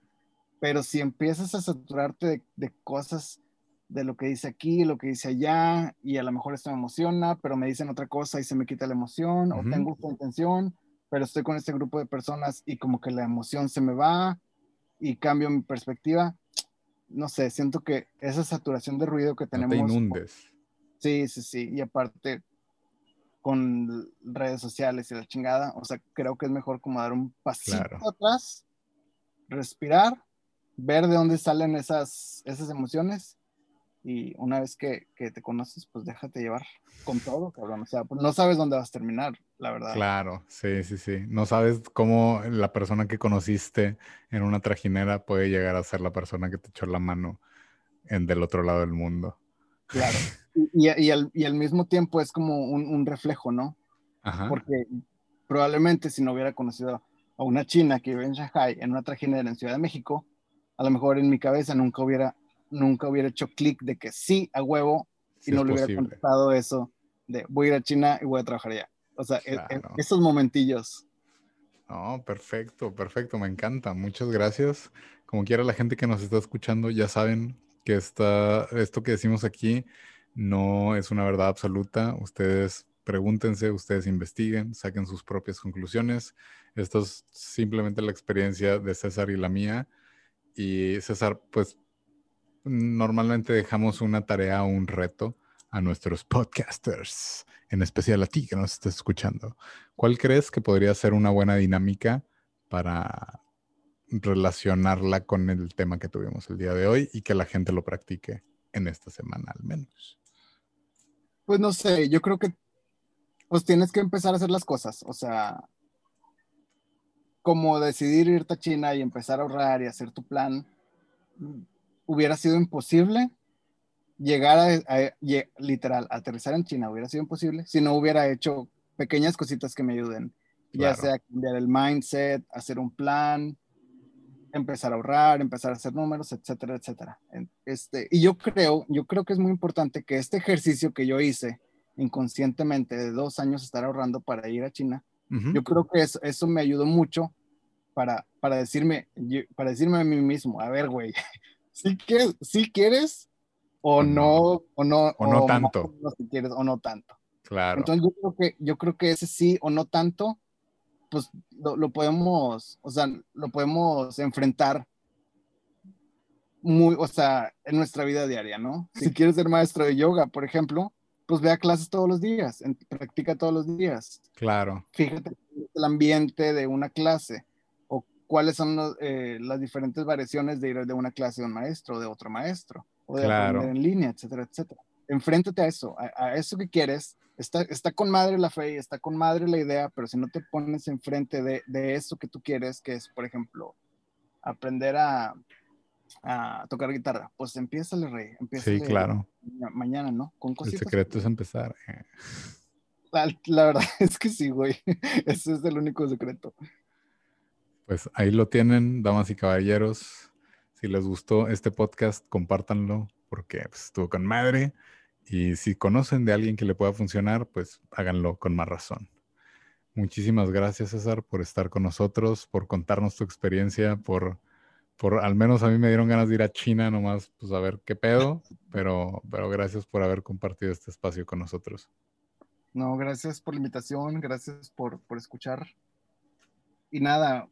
Pero si empiezas a saturarte de, cosas, de lo que dice aquí, lo que dice allá, y a lo mejor esto me emociona, pero me dicen otra cosa y se me quita la emoción, o tengo esta intención, pero estoy con este grupo de personas y como que la emoción se me va y cambio mi perspectiva. No sé, siento que esa saturación de ruido que tenemos. No te inundes. Sí, sí, sí. Y aparte, con redes sociales y la chingada, o sea, creo que es mejor como dar un pasito atrás, respirar ver de dónde salen esas, esas emociones y una vez que, te conoces, pues déjate llevar con todo, cabrón. O sea, pues no sabes dónde vas a terminar, la verdad. Claro, sí, sí, sí. No sabes cómo la persona que conociste en una trajinera puede llegar a ser la persona que te echó la mano en del otro lado del mundo. Claro. *laughs* Y, y, al, y al, mismo tiempo es como un, un reflejo, ¿no? Ajá. Porque probablemente si no hubiera conocido a una china que vive en Shanghai, en una trajinera en Ciudad de México, a lo mejor en mi cabeza nunca hubiera, nunca hubiera hecho clic de que sí, a huevo, y no le hubiera contestado eso de voy a ir a China y voy a trabajar allá. O sea, e, e, esos momentillos. No, perfecto, perfecto, me encanta. Muchas gracias. Como quiera la gente que nos está escuchando, ya saben que está, esto que decimos aquí no es una verdad absoluta. Ustedes pregúntense, ustedes investiguen, saquen sus propias conclusiones. Esto es simplemente la experiencia de César y la mía. Y César, pues normalmente dejamos una tarea o un reto a nuestros *laughs* podcasters, en especial a ti que nos estés escuchando. ¿Cuál crees que podría ser una buena dinámica para relacionarla con el tema que tuvimos el día de hoy y que la gente lo practique en esta semana al menos? Pues no sé, yo creo que pues tienes que empezar a hacer las cosas, o sea, como decidir irte a China y empezar a ahorrar y hacer tu plan, hubiera sido imposible. Llegar a, literal, aterrizar en China hubiera sido imposible si no hubiera hecho pequeñas cositas que me ayuden, ya sea cambiar el mindset, hacer un plan, empezar a ahorrar, empezar a hacer números, etcétera, etcétera. Este, y yo creo, yo creo que es muy importante que este ejercicio que yo hice inconscientemente de dos años estar ahorrando para ir a China, yo creo que eso, eso me ayudó mucho para, para, decirme, para decirme a mí mismo, a ver, güey, si quieres, si quieres o, no, o no, o no tanto. si quieres, o no tanto. Claro. Entonces yo creo que, yo creo que ese sí o no tanto, pues lo, lo podemos, o sea, lo podemos enfrentar muy, o sea, en nuestra vida diaria, ¿no? Si quieres ser maestro de yoga, por ejemplo, pues ve a clases todos los días, practica todos los días. Claro. Fíjate el ambiente de una clase cuáles son eh, las diferentes variaciones de ir de una clase de un maestro o de otro maestro o de aprender en línea, etcétera, etcétera. Enfréntate a eso, a, eso que quieres. Está, está con madre la fe y está con madre la idea, pero si no te pones enfrente de, de eso que tú quieres, que es, por ejemplo, aprender a, a tocar guitarra, pues empieza el rey. Sí, claro. Mañana, ¿no? Con El secreto es empezar. Eh. La, verdad *laughs* es que sí, güey. *laughs* Ese es el único secreto. Pues ahí lo tienen, damas y caballeros. Si les gustó este podcast, compártanlo porque pues, estuvo con madre. Y si conocen de alguien que le pueda funcionar, pues háganlo con más razón. Muchísimas gracias, César, por estar con nosotros, por contarnos tu experiencia, por por al menos a mí me dieron ganas de ir a China nomás, pues a ver qué pedo, pero, pero gracias por haber compartido este espacio con nosotros. No, gracias por la invitación, gracias por, por escuchar. Y nada,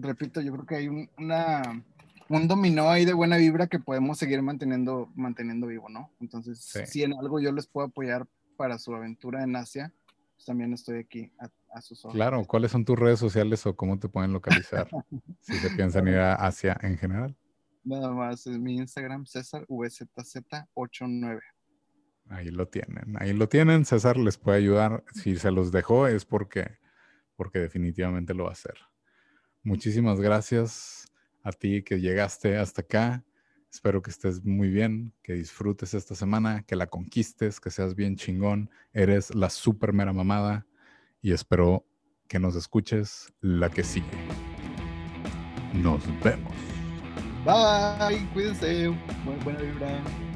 repito, yo creo que hay un, una, un dominó ahí de buena vibra que podemos seguir manteniendo, manteniendo vivo, ¿no? Entonces, si en algo yo les puedo apoyar para su aventura en Asia, pues también estoy aquí a, Claro, ¿cuáles son tus redes sociales o cómo te pueden localizar *laughs* si se piensan ir a Asia en general? Nada más, es mi Instagram, César VZZ89. Ahí lo tienen, ahí lo tienen. César les puede ayudar. Si se los dejó es porque, porque definitivamente lo va a hacer. Muchísimas gracias a ti que llegaste hasta acá. Espero que estés muy bien, que disfrutes esta semana, que la conquistes, que seas bien chingón. Eres la super mera mamada y espero que nos escuches la que sigue. Nos vemos. Bye, cuídense. Buena vibra.